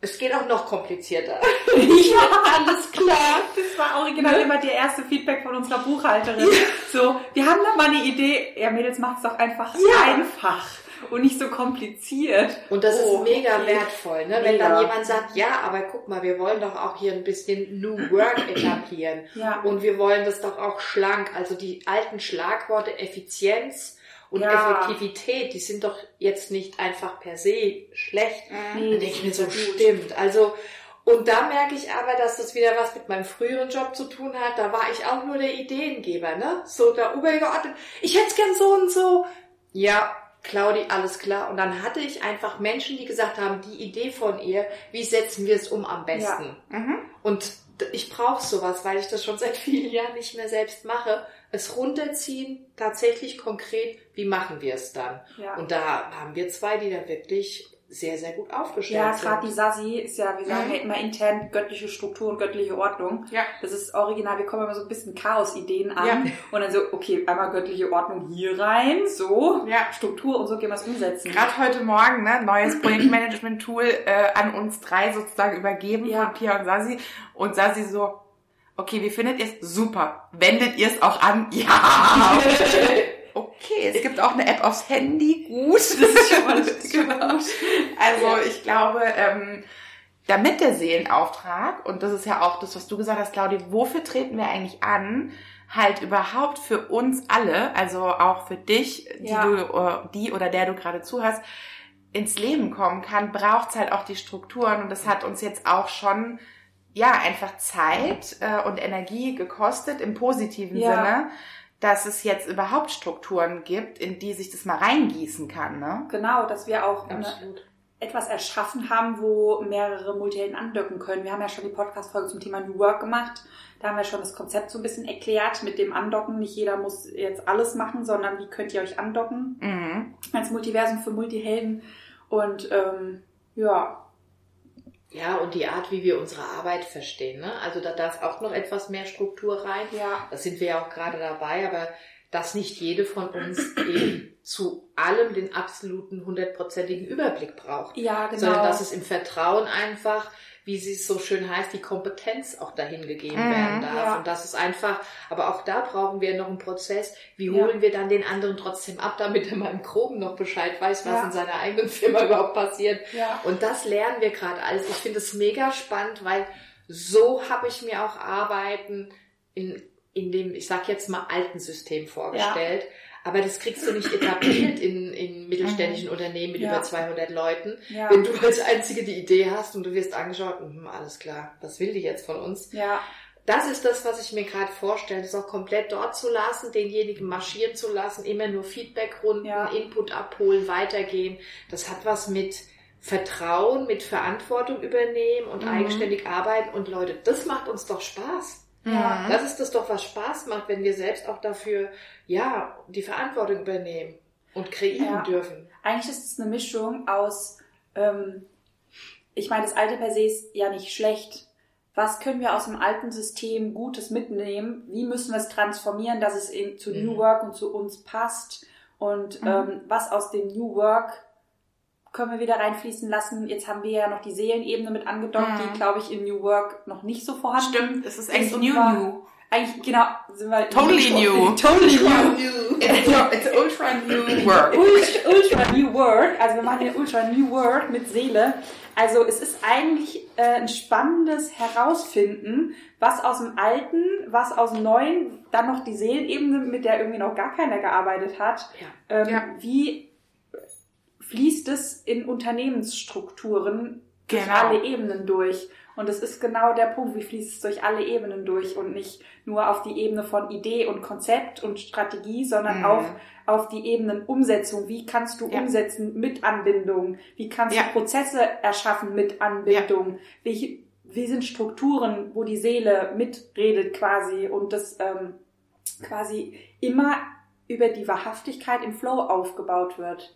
Speaker 2: Es geht auch noch komplizierter. *laughs*
Speaker 1: Ja. *laughs*
Speaker 2: Alles klar.
Speaker 1: Das war original immer der erste Feedback von unserer Buchhalterin. So, wir haben da mal eine Idee. Ja, Mädels, macht's doch einfach
Speaker 2: Ja.
Speaker 1: einfach und nicht so kompliziert.
Speaker 2: Und das
Speaker 1: Oh,
Speaker 2: ist mega
Speaker 1: okay.
Speaker 2: wertvoll, ne? wenn
Speaker 1: Mega.
Speaker 2: dann jemand sagt, ja, aber guck mal, wir wollen doch auch hier ein bisschen New Work *clears throat* etablieren.
Speaker 1: Ja.
Speaker 2: Und wir wollen das doch auch schlank. Also die alten Schlagworte Effizienz und
Speaker 1: Ja.
Speaker 2: Effektivität, die sind doch jetzt nicht einfach per se schlecht.
Speaker 1: Nee,
Speaker 2: Dann denke ich mir so,
Speaker 1: ja
Speaker 2: stimmt. Also, und da merke ich aber, dass das wieder was mit meinem früheren Job zu tun hat. Da war ich auch nur der Ideengeber, ne? So der übergeordnet. Ich hätte gern so und so. Ja, Claudi, alles klar. Und dann hatte ich einfach Menschen, die gesagt haben, die Idee von ihr, wie setzen wir es um am besten?
Speaker 3: Mhm.
Speaker 2: Und ich brauche sowas, weil ich das schon seit *laughs* vielen Jahren nicht mehr selbst mache. Es runterziehen, tatsächlich konkret, wie machen wir es dann?
Speaker 1: Ja.
Speaker 2: Und da haben wir zwei, die da wirklich sehr, sehr gut aufgestellt
Speaker 1: Ja,
Speaker 2: sind.
Speaker 1: gerade die Sassi ist ja, wir sagen
Speaker 3: Mhm.
Speaker 1: ja immer intern göttliche Struktur und göttliche Ordnung.
Speaker 3: Ja.
Speaker 1: Das ist original, wir kommen immer so ein bisschen Chaos-Ideen an
Speaker 3: Ja.
Speaker 1: und dann so, okay, einmal göttliche Ordnung hier rein, so,
Speaker 3: Ja.
Speaker 1: Struktur und so gehen wir es umsetzen.
Speaker 3: Gerade heute Morgen, ne, neues Projektmanagement-Tool äh, an uns drei sozusagen übergeben
Speaker 1: Ja.
Speaker 3: von Pia und Sasi. Und Sasi so, okay, wie findet ihr es? Super. Wendet ihr es auch an? *laughs* Ja. Okay, es gibt auch eine App aufs Handy. Gut. Das ist schon mal, genau. *laughs* Also ich glaube, ähm, damit der Seelenauftrag, und das ist ja auch das, was du gesagt hast, Claudia, wofür treten wir eigentlich an? Halt überhaupt für uns alle, also auch für dich, die
Speaker 1: Ja.
Speaker 3: du, äh, die oder der du gerade zuhörst, ins Leben kommen kann, braucht's halt auch die Strukturen und das hat uns jetzt auch schon ja einfach Zeit äh, und Energie gekostet im positiven
Speaker 1: Ja.
Speaker 3: Sinne, dass es jetzt überhaupt Strukturen gibt, in die sich das mal reingießen kann, ne?
Speaker 1: Genau, dass wir auch eine, etwas erschaffen haben, wo mehrere Multihelden andocken können. Wir haben ja schon die Podcast-Folge zum Thema New Work gemacht. Da haben wir schon das Konzept so ein bisschen erklärt mit dem Andocken. Nicht jeder muss jetzt alles machen, sondern wie könnt ihr euch andocken
Speaker 3: Mhm.
Speaker 1: als Multiversum für Multihelden. Und ähm, ja,
Speaker 2: Ja, und die Art, wie wir unsere Arbeit verstehen. Ne? Also da darf auch noch etwas mehr Struktur rein.
Speaker 1: ja,
Speaker 2: Das sind wir ja auch gerade dabei, aber dass nicht jede von uns *clears throat* eben zu allem den absoluten hundertprozentigen Überblick braucht.
Speaker 1: ja, genau.
Speaker 2: Sondern dass es im Vertrauen einfach, wie sie es so schön heißt, die Kompetenz auch dahin gegeben
Speaker 3: Mhm,
Speaker 2: werden darf.
Speaker 1: ja.
Speaker 2: Und das ist einfach, aber auch da brauchen wir noch einen Prozess. Wie
Speaker 1: Ja.
Speaker 2: holen wir dann den anderen trotzdem ab, damit er mal im Groben noch Bescheid weiß, was
Speaker 1: Ja.
Speaker 2: in seiner eigenen Firma überhaupt passiert.
Speaker 1: ja.
Speaker 2: Und das lernen wir gerade alles. Ich finde es mega spannend, weil so habe ich mir auch Arbeiten in, in dem, ich sag jetzt mal, alten System vorgestellt. Aber das kriegst du nicht etabliert in, in mittelständischen Unternehmen mit
Speaker 1: Ja.
Speaker 2: über 200 Leuten.
Speaker 1: Ja.
Speaker 2: Wenn du als Einzige die Idee hast und du wirst angeschaut, hm, alles klar, was will die jetzt von uns?
Speaker 1: Ja,
Speaker 2: Das ist das, was ich mir gerade vorstelle, das auch komplett dort zu lassen, denjenigen marschieren zu lassen, immer nur Feedbackrunden,
Speaker 1: Ja.
Speaker 2: Input abholen, weitergehen. Das hat was mit Vertrauen, mit Verantwortung übernehmen und
Speaker 3: Mhm.
Speaker 2: eigenständig arbeiten. Und Leute, das macht uns doch Spaß.
Speaker 1: Ja.
Speaker 2: Das ist das doch, was Spaß macht, wenn wir selbst auch dafür, ja, die Verantwortung übernehmen und kreieren
Speaker 1: Ja.
Speaker 2: dürfen.
Speaker 1: eigentlich ist es eine Mischung aus, ähm, ich meine, das alte per se ist ja nicht schlecht. Was können wir aus dem alten System Gutes mitnehmen? Wie müssen wir es transformieren, dass es in, zu
Speaker 2: Mhm.
Speaker 1: New Work und zu uns passt? Und
Speaker 3: Mhm.
Speaker 1: ähm, was aus dem New Work können wir wieder reinfließen lassen? Jetzt haben wir ja noch die Seelenebene mit angedockt,
Speaker 3: Mhm.
Speaker 1: die, glaube ich, im New Work noch nicht so vorhanden
Speaker 3: Stimmt, es ist
Speaker 1: Ist
Speaker 3: echt
Speaker 1: und
Speaker 3: new
Speaker 1: war-
Speaker 3: new.
Speaker 1: Eigentlich, genau, sind wir... *laughs*
Speaker 3: Totally new.
Speaker 1: Totally new. *laughs*
Speaker 3: It's, it's ultra new *laughs* work.
Speaker 1: Ultra, ultra New Work, also wir machen hier Ultra New Work mit Seele. Also es ist eigentlich äh, ein spannendes Herausfinden, was aus dem Alten, was aus dem Neuen, dann noch die Seelenebene, mit der irgendwie noch gar keiner gearbeitet hat.
Speaker 2: Ja.
Speaker 1: Ähm,
Speaker 3: Ja.
Speaker 1: Wie fließt es in Unternehmensstrukturen durch
Speaker 3: Genau.
Speaker 1: alle Ebenen durch? Und es ist genau der Punkt, wie fließt es durch alle Ebenen durch und nicht nur auf die Ebene von Idee und Konzept und Strategie, sondern
Speaker 3: Mhm.
Speaker 1: auch auf die Ebenen Umsetzung. Wie kannst du
Speaker 3: Ja.
Speaker 1: umsetzen mit Anbindung? Wie kannst
Speaker 3: Ja.
Speaker 1: du Prozesse erschaffen mit Anbindung? Wie, wie sind Strukturen, wo die Seele mitredet quasi und das ähm, quasi immer über die Wahrhaftigkeit im Flow aufgebaut wird?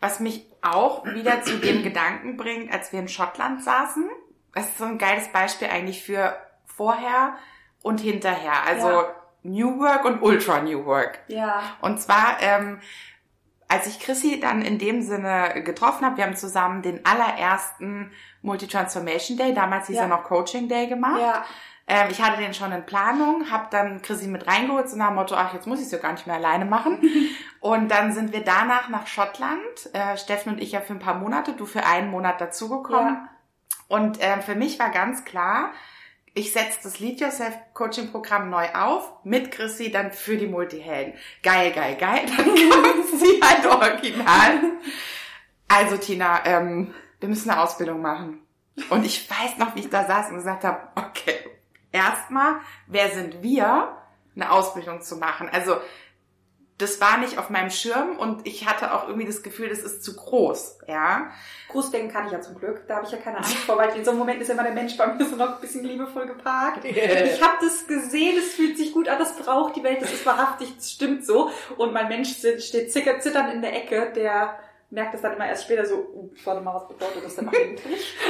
Speaker 3: Was mich auch wieder zu dem Gedanken bringt, als wir in Schottland saßen. Das ist so ein geiles Beispiel eigentlich für vorher und hinterher. Also
Speaker 1: Ja.
Speaker 3: New Work und Ultra New Work.
Speaker 1: Ja.
Speaker 3: Und zwar, ähm, als ich Chrissy dann in dem Sinne getroffen habe, wir haben zusammen den allerersten Multi-Transformation Day, damals hieß
Speaker 1: Ja.
Speaker 3: er noch Coaching Day gemacht.
Speaker 1: Ja.
Speaker 3: Ähm, ich hatte den schon in Planung, habe dann Chrissy mit reingeholt, so nach dem Motto, ach, jetzt muss ich es ja gar nicht mehr alleine machen. *laughs* und dann sind wir danach nach Schottland, äh, Steffen und ich ja für ein paar Monate, du für einen Monat dazugekommen.
Speaker 1: Ja.
Speaker 3: Und ähm, für mich war ganz klar, ich setze das Lead Yourself Coaching Programm neu auf, mit Chrissy dann für die Multihelden. Geil, geil, geil. *laughs* Dann kam sie halt original. Also Tina, ähm, wir müssen eine Ausbildung machen. Und ich weiß noch, wie ich da saß und gesagt habe, okay, erstmal, wer sind wir, eine Ausbildung zu machen? Also das war nicht auf meinem Schirm und ich hatte auch irgendwie das Gefühl, das ist zu groß, ja.
Speaker 1: Großdenken kann ich ja zum Glück. Da habe ich ja keine Angst vor, weil in so einem Moment ist immer der Mensch bei mir so noch ein bisschen liebevoll geparkt. Ich habe das gesehen, es fühlt sich gut an, das braucht die Welt, das ist wahrhaftig, das stimmt so. Und mein Mensch steht zitter- zitternd in der Ecke, der merkt es dann immer erst später so, uh, warte mal, was bedeutet das denn eigentlich? *laughs*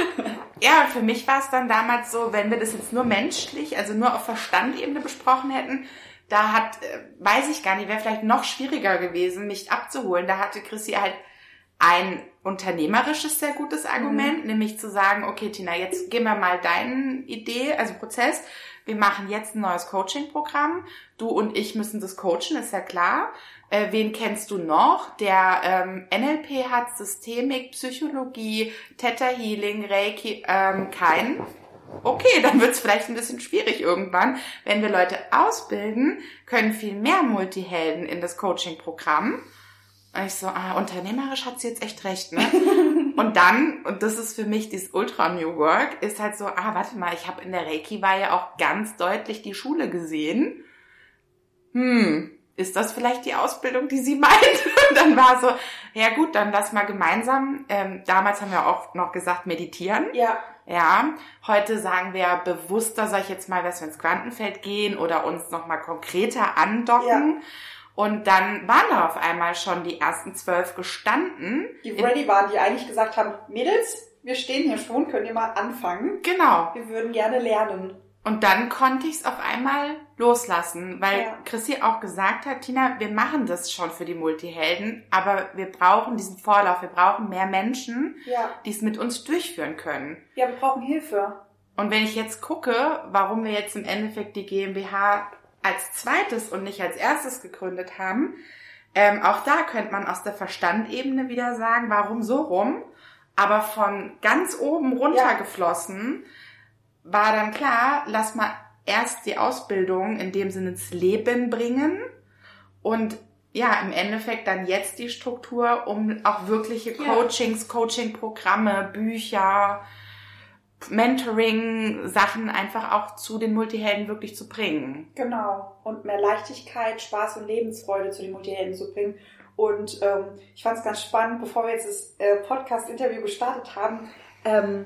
Speaker 3: Ja, und für mich war es dann damals so, wenn wir das jetzt nur menschlich, also nur auf Verstandebene besprochen hätten, da hat, äh, weiß ich gar nicht, wäre vielleicht noch schwieriger gewesen, mich abzuholen. Da hatte Chrissy halt ein unternehmerisches sehr gutes Argument, nämlich zu sagen, okay, Tina, jetzt gehen wir mal deine Idee, also Prozess. Wir machen jetzt ein neues Coaching-Programm. Du und ich müssen das coachen, ist ja klar. Äh, wen kennst du noch? Der ähm, NLP hat Systemik, Psychologie, Theta Healing, Reiki, ähm, keinen. Okay, dann wird es vielleicht ein bisschen schwierig irgendwann. Wenn wir Leute ausbilden, können viel mehr Multihelden in das Coaching-Programm. Und ich so, ah, unternehmerisch hat sie jetzt echt recht, ne? *laughs* und dann, und das ist für mich dieses Ultra New Work, ist halt so, ah, warte mal, ich habe in der Reiki-Weihe auch ganz deutlich die Schule gesehen. Hm, ist das vielleicht die Ausbildung, die sie *laughs* meint? Und dann war so, ja gut, dann lass mal gemeinsam, ähm, damals haben wir auch noch gesagt, meditieren.
Speaker 1: Ja,
Speaker 3: Ja, heute sagen wir bewusster, sag ich jetzt mal, dass wir ins Quantenfeld gehen oder uns nochmal konkreter andocken. Und dann waren da auf einmal schon die ersten zwölf gestanden.
Speaker 1: die ready waren, die eigentlich gesagt haben, Mädels, wir stehen hier schon, könnt ihr mal anfangen.
Speaker 3: Genau.
Speaker 1: Wir würden gerne lernen.
Speaker 3: Und dann konnte ich es auf einmal loslassen, weil
Speaker 1: Ja.
Speaker 3: Chrissy auch gesagt hat, Tina, wir machen das schon für die Multihelden, aber wir brauchen diesen Vorlauf, wir brauchen mehr Menschen,
Speaker 1: Ja,
Speaker 3: die es mit uns durchführen können.
Speaker 1: ja, wir brauchen Hilfe.
Speaker 3: Und wenn ich jetzt gucke, warum wir jetzt im Endeffekt die GmbH als zweites und nicht als erstes gegründet haben, ähm, auch da könnte man aus der Verstandebene wieder sagen, warum so rum, aber von ganz oben runtergeflossen war dann klar, lass mal erst die Ausbildung in dem Sinne ins Leben bringen und ja, im Endeffekt dann jetzt die Struktur, um auch wirkliche Coachings, Coaching-Programme, Bücher, Mentoring, Sachen einfach auch zu den Multihelden wirklich zu bringen.
Speaker 1: Genau. Und mehr Leichtigkeit, Spaß und Lebensfreude zu den Multihelden zu bringen. Und ähm, ich fand es ganz spannend, bevor wir jetzt das äh, Podcast-Interview gestartet haben, ähm,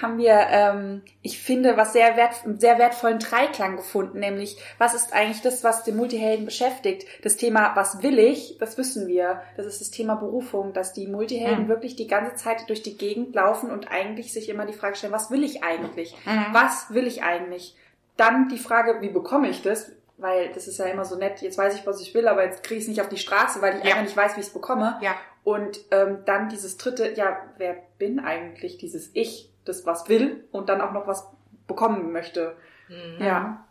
Speaker 1: haben wir, ähm, ich finde, was sehr, wert, sehr wertvollen Dreiklang gefunden, nämlich was ist eigentlich das, was den Multihelden beschäftigt? Das Thema, was will ich, das wissen wir. Das ist das Thema Berufung, dass die Multihelden mhm. wirklich die ganze Zeit durch die Gegend laufen und eigentlich sich immer die Frage stellen, was will ich eigentlich? Mhm. Was will ich eigentlich? Dann die Frage, wie bekomme ich das? Weil das ist ja immer so nett, jetzt weiß ich, was ich will, aber jetzt kriege ich es nicht auf die Straße, weil ich ja. einfach nicht weiß, wie ich es bekomme.
Speaker 3: Ja.
Speaker 1: Und ähm, dann dieses dritte, ja, wer bin eigentlich dieses Ich? Das was will und dann auch noch was bekommen möchte. Mhm. Ja.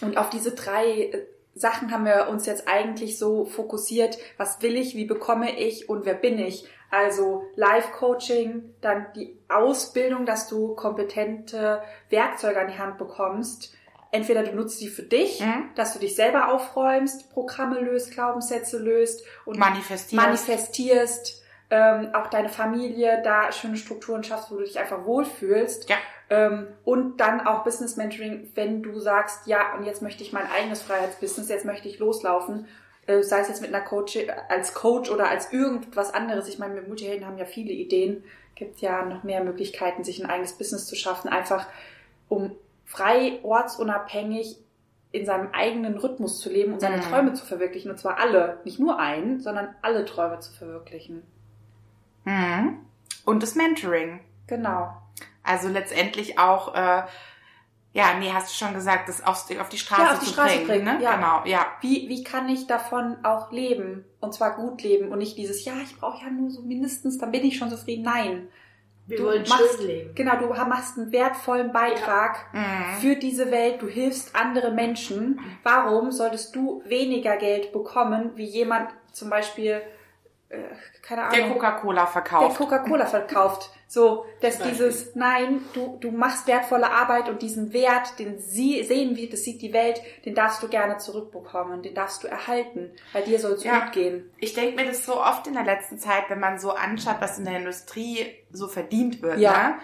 Speaker 1: Und auf diese drei äh, Sachen haben wir uns jetzt eigentlich so fokussiert, was will ich, wie bekomme ich und wer bin ich. Also Live-Coaching, dann die Ausbildung, dass du kompetente Werkzeuge an die Hand bekommst. Entweder du nutzt die für dich, mhm. dass du dich selber aufräumst, Programme löst, Glaubenssätze löst und
Speaker 3: manifestierst.
Speaker 1: manifestierst ähm, auch deine Familie da schöne Strukturen schaffst, wo du dich einfach wohlfühlst.
Speaker 3: Ja.
Speaker 1: Ähm, und dann auch Business Mentoring, wenn du sagst, ja, und jetzt möchte ich mein eigenes Freiheitsbusiness, jetzt möchte ich loslaufen, äh, sei es jetzt mit einer Coach, als Coach oder als irgendwas anderes. Ich meine, wir Multihelden haben ja viele Ideen, gibt ja noch mehr Möglichkeiten, sich ein eigenes Business zu schaffen, einfach um frei, ortsunabhängig in seinem eigenen Rhythmus zu leben und seine mhm. Träume zu verwirklichen. Und zwar alle, nicht nur einen, sondern alle Träume zu verwirklichen.
Speaker 3: Mhm. Und das Mentoring.
Speaker 1: Genau.
Speaker 3: Also letztendlich auch, äh, ja, nee, hast du schon gesagt, das auf, auf die Straße, ja, auf die zu Straße bringen. bringen
Speaker 1: ne? Ja. Genau, ja. Wie, wie kann ich davon auch leben? Und zwar gut leben und nicht dieses, ja, ich brauche ja nur so mindestens, dann bin ich schon zufrieden. Nein.
Speaker 2: Wir du wollen machst, schön leben.
Speaker 1: Genau, du machst einen wertvollen Beitrag ja. Mhm. für diese Welt, du hilfst andere Menschen. Warum solltest du weniger Geld bekommen, wie jemand zum Beispiel keine Ahnung.
Speaker 3: Der Coca-Cola verkauft.
Speaker 1: Der Coca-Cola verkauft. So, dass dieses, nein, du, du machst wertvolle Arbeit und diesen Wert, den sie sehen wir, das sieht die Welt, den darfst du gerne zurückbekommen, den darfst du erhalten. Bei dir soll es ja, gut gehen.
Speaker 3: Ich denke mir das so oft in der letzten Zeit, wenn man so anschaut, was in der Industrie so verdient wird,
Speaker 1: ja.
Speaker 3: ne?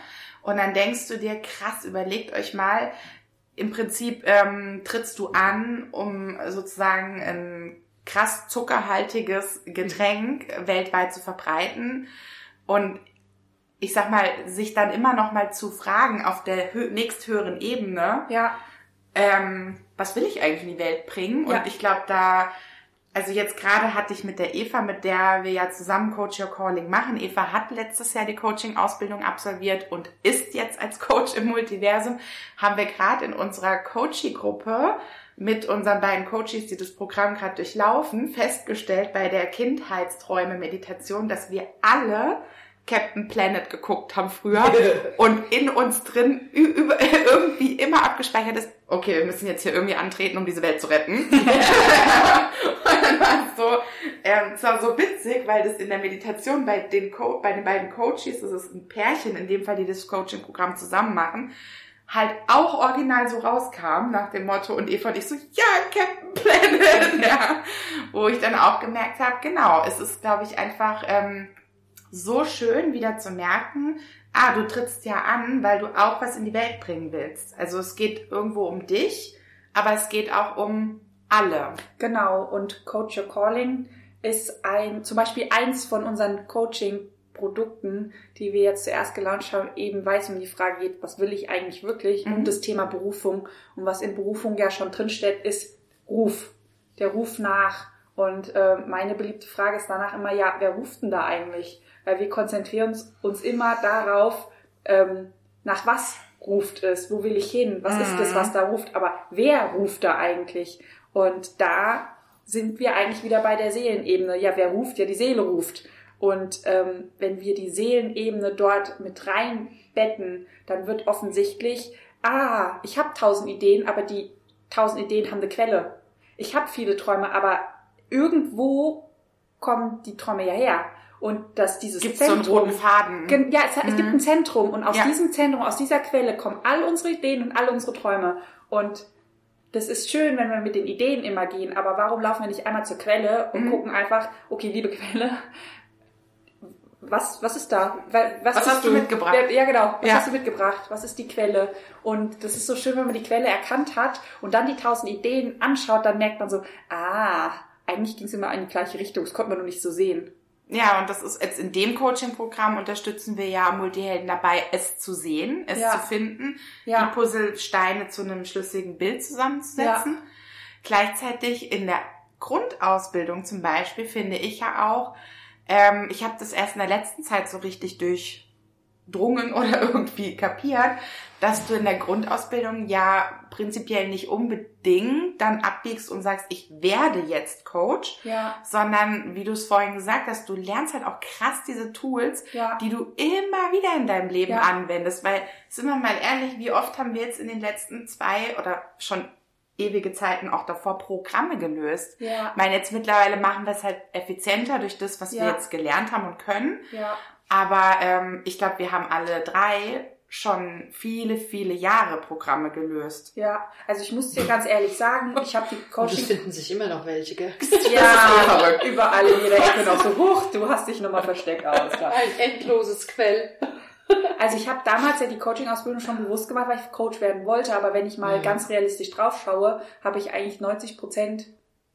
Speaker 3: Und dann denkst du dir, krass, überlegt euch mal, im Prinzip ähm, trittst du an, um sozusagen ein krass zuckerhaltiges Getränk weltweit zu verbreiten. Und ich sag mal, sich dann immer noch mal zu fragen auf der nächsthöheren Ebene,
Speaker 1: ja.
Speaker 3: ähm, was will ich eigentlich in die Welt bringen? Und ja. ich glaube, da, also jetzt gerade hatte ich mit der Eva, mit der wir ja zusammen Coach Your Calling machen. Eva hat letztes Jahr die Coaching-Ausbildung absolviert und ist jetzt als Coach im Multiversum. Haben wir gerade in unserer Coaching-Gruppe mit unseren beiden Coaches, die das Programm gerade durchlaufen, festgestellt bei der Kindheitsträume-Meditation, dass wir alle Captain Planet geguckt haben früher *laughs* und in uns drin *laughs* irgendwie immer abgespeichert ist, okay, wir müssen jetzt hier irgendwie antreten, um diese Welt zu retten. *laughs* und dann war es so, ähm, es war so witzig, weil das in der Meditation bei den, Co bei den beiden Coaches, das ist ein Pärchen in dem Fall, die das Coaching-Programm zusammen machen, halt auch original so rauskam nach dem Motto und Eva und ich so, ja, Captain Planet, *laughs* ja. Wo ich dann auch gemerkt habe, genau, es ist, glaube ich, einfach ähm, so schön wieder zu merken, ah, du trittst ja an, weil du auch was in die Welt bringen willst. Also es geht irgendwo um dich, aber es geht auch um alle.
Speaker 1: Genau, und Coach Your Calling ist ein, zum Beispiel eins von unseren Coaching Produkten, die wir jetzt zuerst gelauncht haben, eben weil es um die Frage geht, was will ich eigentlich wirklich mhm. und das Thema Berufung. Und was in Berufung ja schon drinsteht, ist Ruf, der Ruf nach. Und äh, meine beliebte Frage ist danach immer, ja, wer ruft denn da eigentlich? Weil wir konzentrieren uns, uns immer darauf, ähm, nach was ruft es, wo will ich hin, was mhm. ist es, was da ruft, aber wer ruft da eigentlich? Und da sind wir eigentlich wieder bei der Seelenebene. Ja, wer ruft? Ja, die Seele ruft. Und ähm, wenn wir die Seelenebene dort mit reinbetten, dann wird offensichtlich, ah, ich habe tausend Ideen, aber die tausend Ideen haben eine Quelle. Ich habe viele Träume, aber irgendwo kommen die Träume ja her. Und dass dieses
Speaker 3: Gibt's Zentrum. So einen roten Faden.
Speaker 1: Ja, es, mhm. es, gibt mhm. ein Zentrum und aus ja. diesem Zentrum, aus dieser Quelle kommen all unsere Ideen und all unsere Träume. Und das ist schön, wenn wir mit den Ideen immer gehen, aber warum laufen wir nicht einmal zur Quelle und
Speaker 3: Mhm.
Speaker 1: gucken einfach, okay, liebe Quelle, was, was ist da? Wa- Was,
Speaker 3: Was hast du mitgebracht?
Speaker 1: Ja, ja, genau. Was
Speaker 3: Ja.
Speaker 1: hast du mitgebracht? Was ist die Quelle? Und das ist so schön, wenn man die Quelle erkannt hat und dann die tausend Ideen anschaut, dann merkt man so, ah, eigentlich ging es immer in die gleiche Richtung. Das konnte man nur nicht so sehen.
Speaker 3: Ja, und das ist jetzt in dem Coaching-Programm unterstützen wir ja Multihelden dabei, es zu sehen, es
Speaker 1: Ja.
Speaker 3: zu finden,
Speaker 1: Ja.
Speaker 3: die Puzzlesteine zu einem schlüssigen Bild zusammenzusetzen. Gleichzeitig in der Grundausbildung zum Beispiel finde ich ja auch, ähm, ich habe das erst in der letzten Zeit so richtig durchdrungen *laughs* oder irgendwie kapiert, dass du in der Grundausbildung ja prinzipiell nicht unbedingt dann abbiegst und sagst, ich werde jetzt Coach,
Speaker 1: Ja,
Speaker 3: sondern wie du es vorhin gesagt hast, du lernst halt auch krass diese Tools,
Speaker 1: ja.
Speaker 3: die du immer wieder in deinem Leben
Speaker 1: Ja.
Speaker 3: anwendest. Weil, sind wir mal ehrlich, wie oft haben wir jetzt in den letzten zwei oder schon ewige Zeiten auch davor Programme gelöst?
Speaker 1: Ja,
Speaker 3: Ich meine, jetzt mittlerweile machen wir es halt effizienter durch das, was wir
Speaker 1: Ja.
Speaker 3: jetzt gelernt haben und können.
Speaker 1: ja.
Speaker 3: Aber ähm, ich glaube, wir haben alle drei schon viele, viele Jahre Programme gelöst.
Speaker 1: Ja, also ich muss dir ganz ehrlich sagen, ich habe die
Speaker 2: Und es
Speaker 1: Coaching
Speaker 2: finden sich immer noch welche, gell? *laughs*
Speaker 1: Ja, überall in jeder Ecke noch so hoch. Du hast dich nochmal versteckt, alles klar.
Speaker 2: Ein endloses Quell.
Speaker 1: Also ich habe damals ja die Coaching-Ausbildung schon bewusst gemacht, weil ich Coach werden wollte. Aber wenn ich mal
Speaker 2: Mhm.
Speaker 1: ganz realistisch drauf schaue, habe ich eigentlich 90 Prozent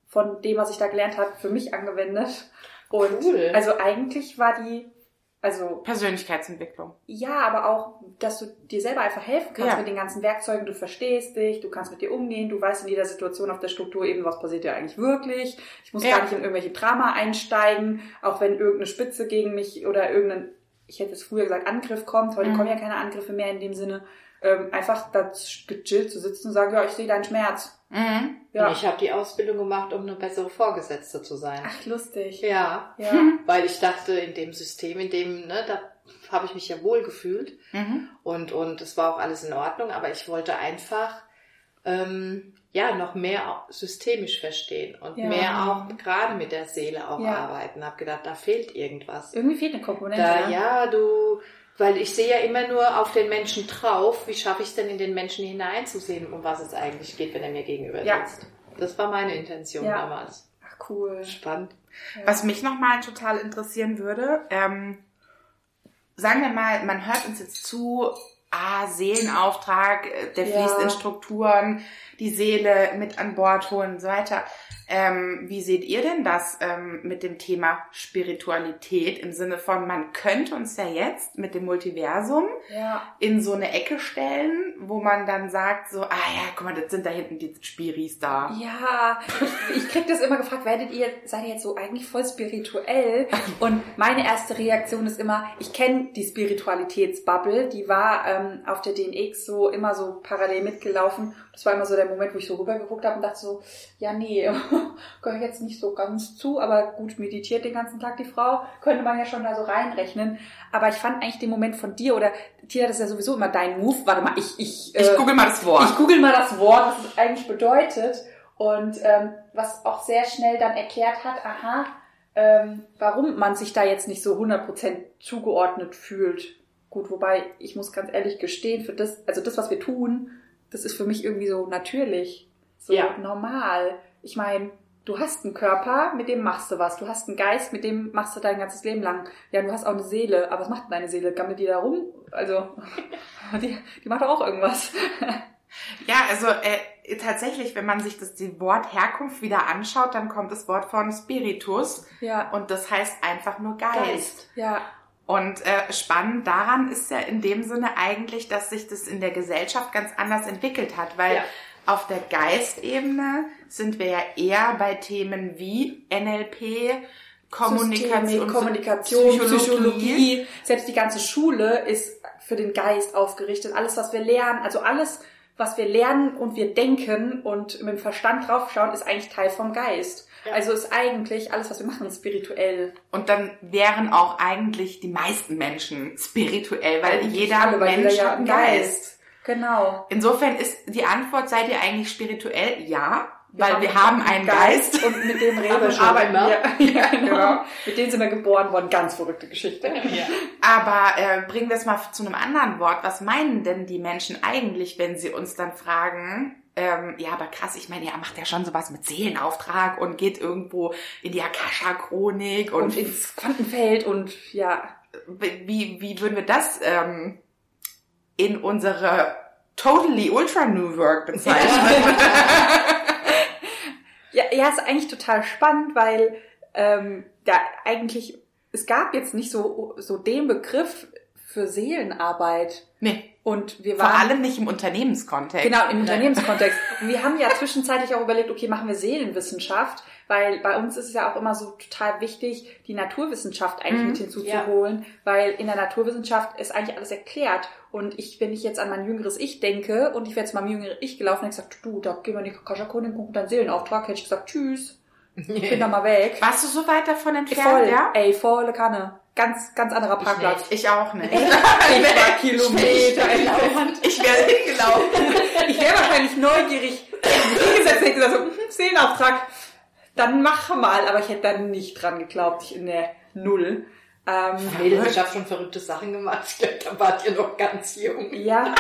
Speaker 1: von dem, was ich da gelernt habe, für mich angewendet. Und
Speaker 2: Cool.
Speaker 1: also eigentlich war die, also
Speaker 3: Persönlichkeitsentwicklung.
Speaker 1: ja, aber auch, dass du dir selber einfach helfen kannst
Speaker 3: Ja.
Speaker 1: mit den ganzen Werkzeugen. Du verstehst dich, du kannst mit dir umgehen, du weißt in jeder Situation auf der Struktur eben, was passiert dir eigentlich wirklich. Ich muss
Speaker 3: Ja.
Speaker 1: gar nicht in irgendwelche Drama einsteigen, auch wenn irgendeine Spitze gegen mich oder irgendein, ich hätte es früher gesagt, Angriff kommt. Heute
Speaker 3: Mhm.
Speaker 1: kommen ja keine Angriffe mehr in dem Sinne. Ähm, einfach da gechillt zu sitzen und sagen, ja, ich sehe deinen Schmerz.
Speaker 3: Mhm.
Speaker 1: Ja.
Speaker 2: Und ich habe die Ausbildung gemacht, um eine bessere Vorgesetzte zu sein.
Speaker 1: Ach, lustig.
Speaker 2: Ja,
Speaker 1: Ja. *laughs*
Speaker 2: weil ich dachte, in dem System, in dem, ne, da habe ich mich ja wohl gefühlt
Speaker 3: Mhm.
Speaker 2: und und es war auch alles in Ordnung, aber ich wollte einfach ähm, ja noch mehr systemisch verstehen und
Speaker 1: Ja.
Speaker 2: mehr auch gerade mit der Seele auch
Speaker 1: Ja.
Speaker 2: arbeiten. Hab gedacht, da fehlt irgendwas.
Speaker 1: Irgendwie fehlt eine Komponente.
Speaker 2: Da, ja, du, weil ich sehe ja immer nur auf den Menschen drauf. Wie schaffe ich es denn in den Menschen hineinzusehen, um was es eigentlich geht, wenn er mir gegenüber
Speaker 1: Ja.
Speaker 2: sitzt? Das war meine Intention
Speaker 1: Ja.
Speaker 2: damals.
Speaker 1: Ach, cool.
Speaker 2: Spannend.
Speaker 3: Was mich nochmal total interessieren würde, ähm, sagen wir mal, man hört uns jetzt zu, ah, Seelenauftrag, äh, der
Speaker 1: Ja.
Speaker 3: fließt in Strukturen, die Seele mit an Bord holen und so weiter. Ähm, wie seht ihr denn das ähm, mit dem Thema Spiritualität im Sinne von, man könnte uns ja jetzt mit dem Multiversum
Speaker 1: Ja.
Speaker 3: in so eine Ecke stellen, wo man dann sagt so, ah ja, guck mal, das sind da hinten die Spiris da.
Speaker 1: Ja, ich, ich krieg das immer gefragt, werdet ihr, seid ihr jetzt so eigentlich voll spirituell? Und meine erste Reaktion ist immer, ich kenne die Spiritualitätsbubble, die war ähm, auf der DNX so immer so parallel mitgelaufen. Das war immer so der Moment, wo ich so rübergeguckt habe und dachte so, ja nee, *laughs* gehöre jetzt nicht so ganz zu, aber gut meditiert den ganzen Tag die Frau, könnte man ja schon da so reinrechnen. Aber ich fand eigentlich den Moment von dir oder Tina, das ist ja sowieso immer dein Move. Warte mal, ich, ich,
Speaker 3: Ich
Speaker 1: äh,
Speaker 3: google mal das Wort.
Speaker 1: ich google mal das Wort, was es eigentlich bedeutet und ähm, was auch sehr schnell dann erklärt hat, aha, ähm, warum man sich da jetzt nicht so 100% zugeordnet fühlt. Gut, wobei ich muss ganz ehrlich gestehen, für das, also das, was wir tun, das ist für mich irgendwie so natürlich, so
Speaker 2: Ja.
Speaker 1: normal. Ich meine, du hast einen Körper, mit dem machst du was. Du hast einen Geist, mit dem machst du dein ganzes Leben lang. Ja, du hast auch eine Seele, aber was macht denn deine Seele? Gammelt die da rum? Also, *laughs* die, die macht doch auch irgendwas. *laughs*
Speaker 3: Ja, also äh, tatsächlich, wenn man sich das die Wort Herkunft wieder anschaut, dann kommt das Wort von Spiritus
Speaker 1: Ja,
Speaker 3: und das heißt einfach nur Geist.
Speaker 1: Ja,
Speaker 3: Und äh, spannend daran ist ja in dem Sinne eigentlich, dass sich das in der Gesellschaft ganz anders entwickelt hat, weil
Speaker 2: Ja.
Speaker 3: auf der Geistebene sind wir ja eher bei Themen wie NLP, Kommunikation,
Speaker 1: Systemik, Kommunikation, Psychologie.
Speaker 3: Psychologie.
Speaker 1: Selbst die ganze Schule ist für den Geist aufgerichtet. Alles, was wir lernen, also alles, was wir lernen und wir denken und mit dem Verstand draufschauen, ist eigentlich Teil vom Geist.
Speaker 2: Ja.
Speaker 1: Also ist eigentlich alles, was wir machen, spirituell.
Speaker 3: Und dann wären auch eigentlich die meisten Menschen spirituell, weil
Speaker 1: Eigentlich
Speaker 3: jeder
Speaker 1: alle, weil
Speaker 3: Mensch
Speaker 1: jeder ja
Speaker 3: hat einen
Speaker 1: einen
Speaker 3: Geist.
Speaker 1: Genau.
Speaker 3: Insofern ist die Antwort, seid ihr eigentlich spirituell? Ja, weil wir haben einen Geist.
Speaker 1: und mit dem *laughs* reden und
Speaker 2: schon
Speaker 1: arbeiten
Speaker 2: immer.
Speaker 1: wir. *laughs* Ja, genau. Mit denen sind wir geboren worden. Ganz verrückte Geschichte.
Speaker 2: Ja.
Speaker 3: Aber äh, bringen wir es mal zu einem anderen Wort. Was meinen denn die Menschen eigentlich, wenn sie uns dann fragen, ähm, ja, aber krass, ich meine, er macht ja schon sowas mit Seelenauftrag und geht irgendwo in die Akasha-Chronik und,
Speaker 1: Und ins Quantenfeld und ja,
Speaker 3: wie, wie würden wir das ähm, in unsere totally ultra new work bezeichnen? *laughs*
Speaker 1: Ja, ja, ist eigentlich total spannend, weil ähm, da eigentlich, es gab jetzt nicht so, so den Begriff für Seelenarbeit.
Speaker 3: nee,
Speaker 1: Und wir
Speaker 3: vor
Speaker 1: waren
Speaker 3: allem nicht im Unternehmenskontext.
Speaker 1: genau im *laughs* Unternehmenskontext. Und wir haben ja zwischenzeitlich auch überlegt, okay, machen wir Seelenwissenschaft, weil bei uns ist es ja auch immer so total wichtig, die Naturwissenschaft eigentlich
Speaker 3: Mhm.
Speaker 1: mit hinzuzuholen, weil in der Naturwissenschaft ist eigentlich alles erklärt. Und ich, wenn ich jetzt an mein jüngeres Ich denke und ich wäre jetzt mal mein jüngeres Ich gelaufen und ich gesagt, du, da gehen wir in die Kakascha-Kundin, gucken deinen Seelenauftrag, hätte ich gesagt, tschüss, ich bin *laughs* da mal weg.
Speaker 3: Warst du so weit davon entfernt,
Speaker 1: Voll,
Speaker 3: ja?
Speaker 1: ey, volle Kanne. Ganz, ganz anderer Parkplatz.
Speaker 3: Ich auch nicht.
Speaker 1: Ich *laughs* war Kilometer *laughs*
Speaker 3: Ich
Speaker 1: entfernt.
Speaker 3: Ich wäre hingelaufen.
Speaker 1: Ich wäre wahrscheinlich neugierig hingesetzt und hätte gesagt, so, hm, Seelenauftrag, dann mach mal. Aber ich hätte da nicht dran geglaubt, ich in der Null. Ähm,
Speaker 2: Mädels, ich habe schon verrückte Sachen gemacht. Ich glaube, da wart ihr noch ganz jung.
Speaker 1: ja,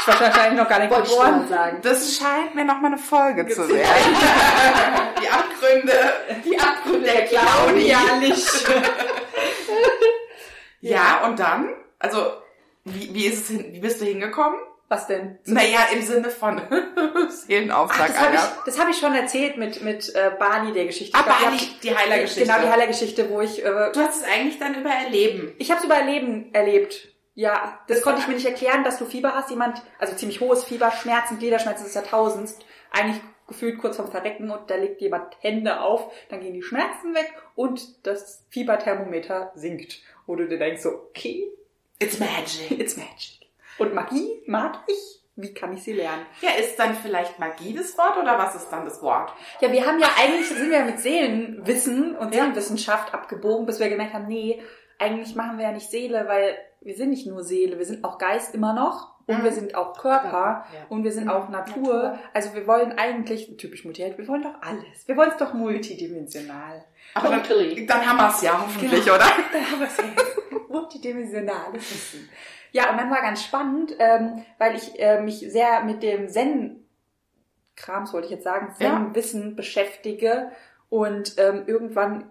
Speaker 1: ich war wahrscheinlich noch gar nicht
Speaker 2: Wollte
Speaker 1: geboren.
Speaker 2: sagen.
Speaker 3: Das scheint mir noch mal eine Folge zu werden. *laughs* Die Abgründe, die Abgründe der Claudia.
Speaker 1: Claudia-Licht.
Speaker 3: Ja, und dann? Also, wie, wie ist es hin, wie bist du hingekommen?
Speaker 1: Was denn?
Speaker 3: Naja, im Sinne von *laughs*
Speaker 1: Ach,
Speaker 3: Seelenauftrag,
Speaker 1: das habe ich, das hab ich schon erzählt mit, mit äh, Bali, der Geschichte.
Speaker 3: Ah,
Speaker 1: hab-
Speaker 3: die Heilergeschichte.
Speaker 1: Genau, die Heilergeschichte, wo ich... Äh,
Speaker 3: Du hast es eigentlich dann über Erleben.
Speaker 1: Ich habe es über Leben erlebt. Ja, das konnte ich mir nicht erklären, dass du Fieber hast. Jemand, also ziemlich hohes Fieber, Schmerzen, Gliederschmerzen des Jahrtausends, eigentlich gefühlt kurz vorm Verrecken und da legt jemand Hände auf, dann gehen die Schmerzen weg und das Fieberthermometer sinkt. Wo du dir denkst so, okay,
Speaker 3: It's magic.
Speaker 1: it's magic. Und Magie mag ich. Wie kann ich sie lernen?
Speaker 3: Ja, ist dann vielleicht Magie das Wort oder was ist dann das Wort?
Speaker 1: Ja, wir haben ja eigentlich, sind wir ja mit Seelenwissen und Seelenwissenschaft abgebogen, bis wir gemerkt haben, nee, eigentlich machen wir ja nicht Seele, weil wir sind nicht nur Seele, wir sind auch Geist immer noch und
Speaker 3: Mhm.
Speaker 1: wir sind auch Körper
Speaker 2: Ja.
Speaker 1: und wir sind auch Natur.
Speaker 3: Natur.
Speaker 1: Also wir wollen eigentlich, typisch Multiheld, wir wollen doch alles. Wir wollen es doch multidimensional.
Speaker 3: Aber dann, dann haben wir es ja hoffentlich,
Speaker 1: Genau.
Speaker 3: oder? *laughs*
Speaker 1: Da haben wir es jetzt. *laughs* Multidimensionales Wissen. Ja, und dann war ganz spannend, ähm, weil ich äh, mich sehr mit dem Zen Krams wollte ich jetzt sagen,
Speaker 3: Ja.
Speaker 1: Zen-Wissen beschäftige und ähm, irgendwann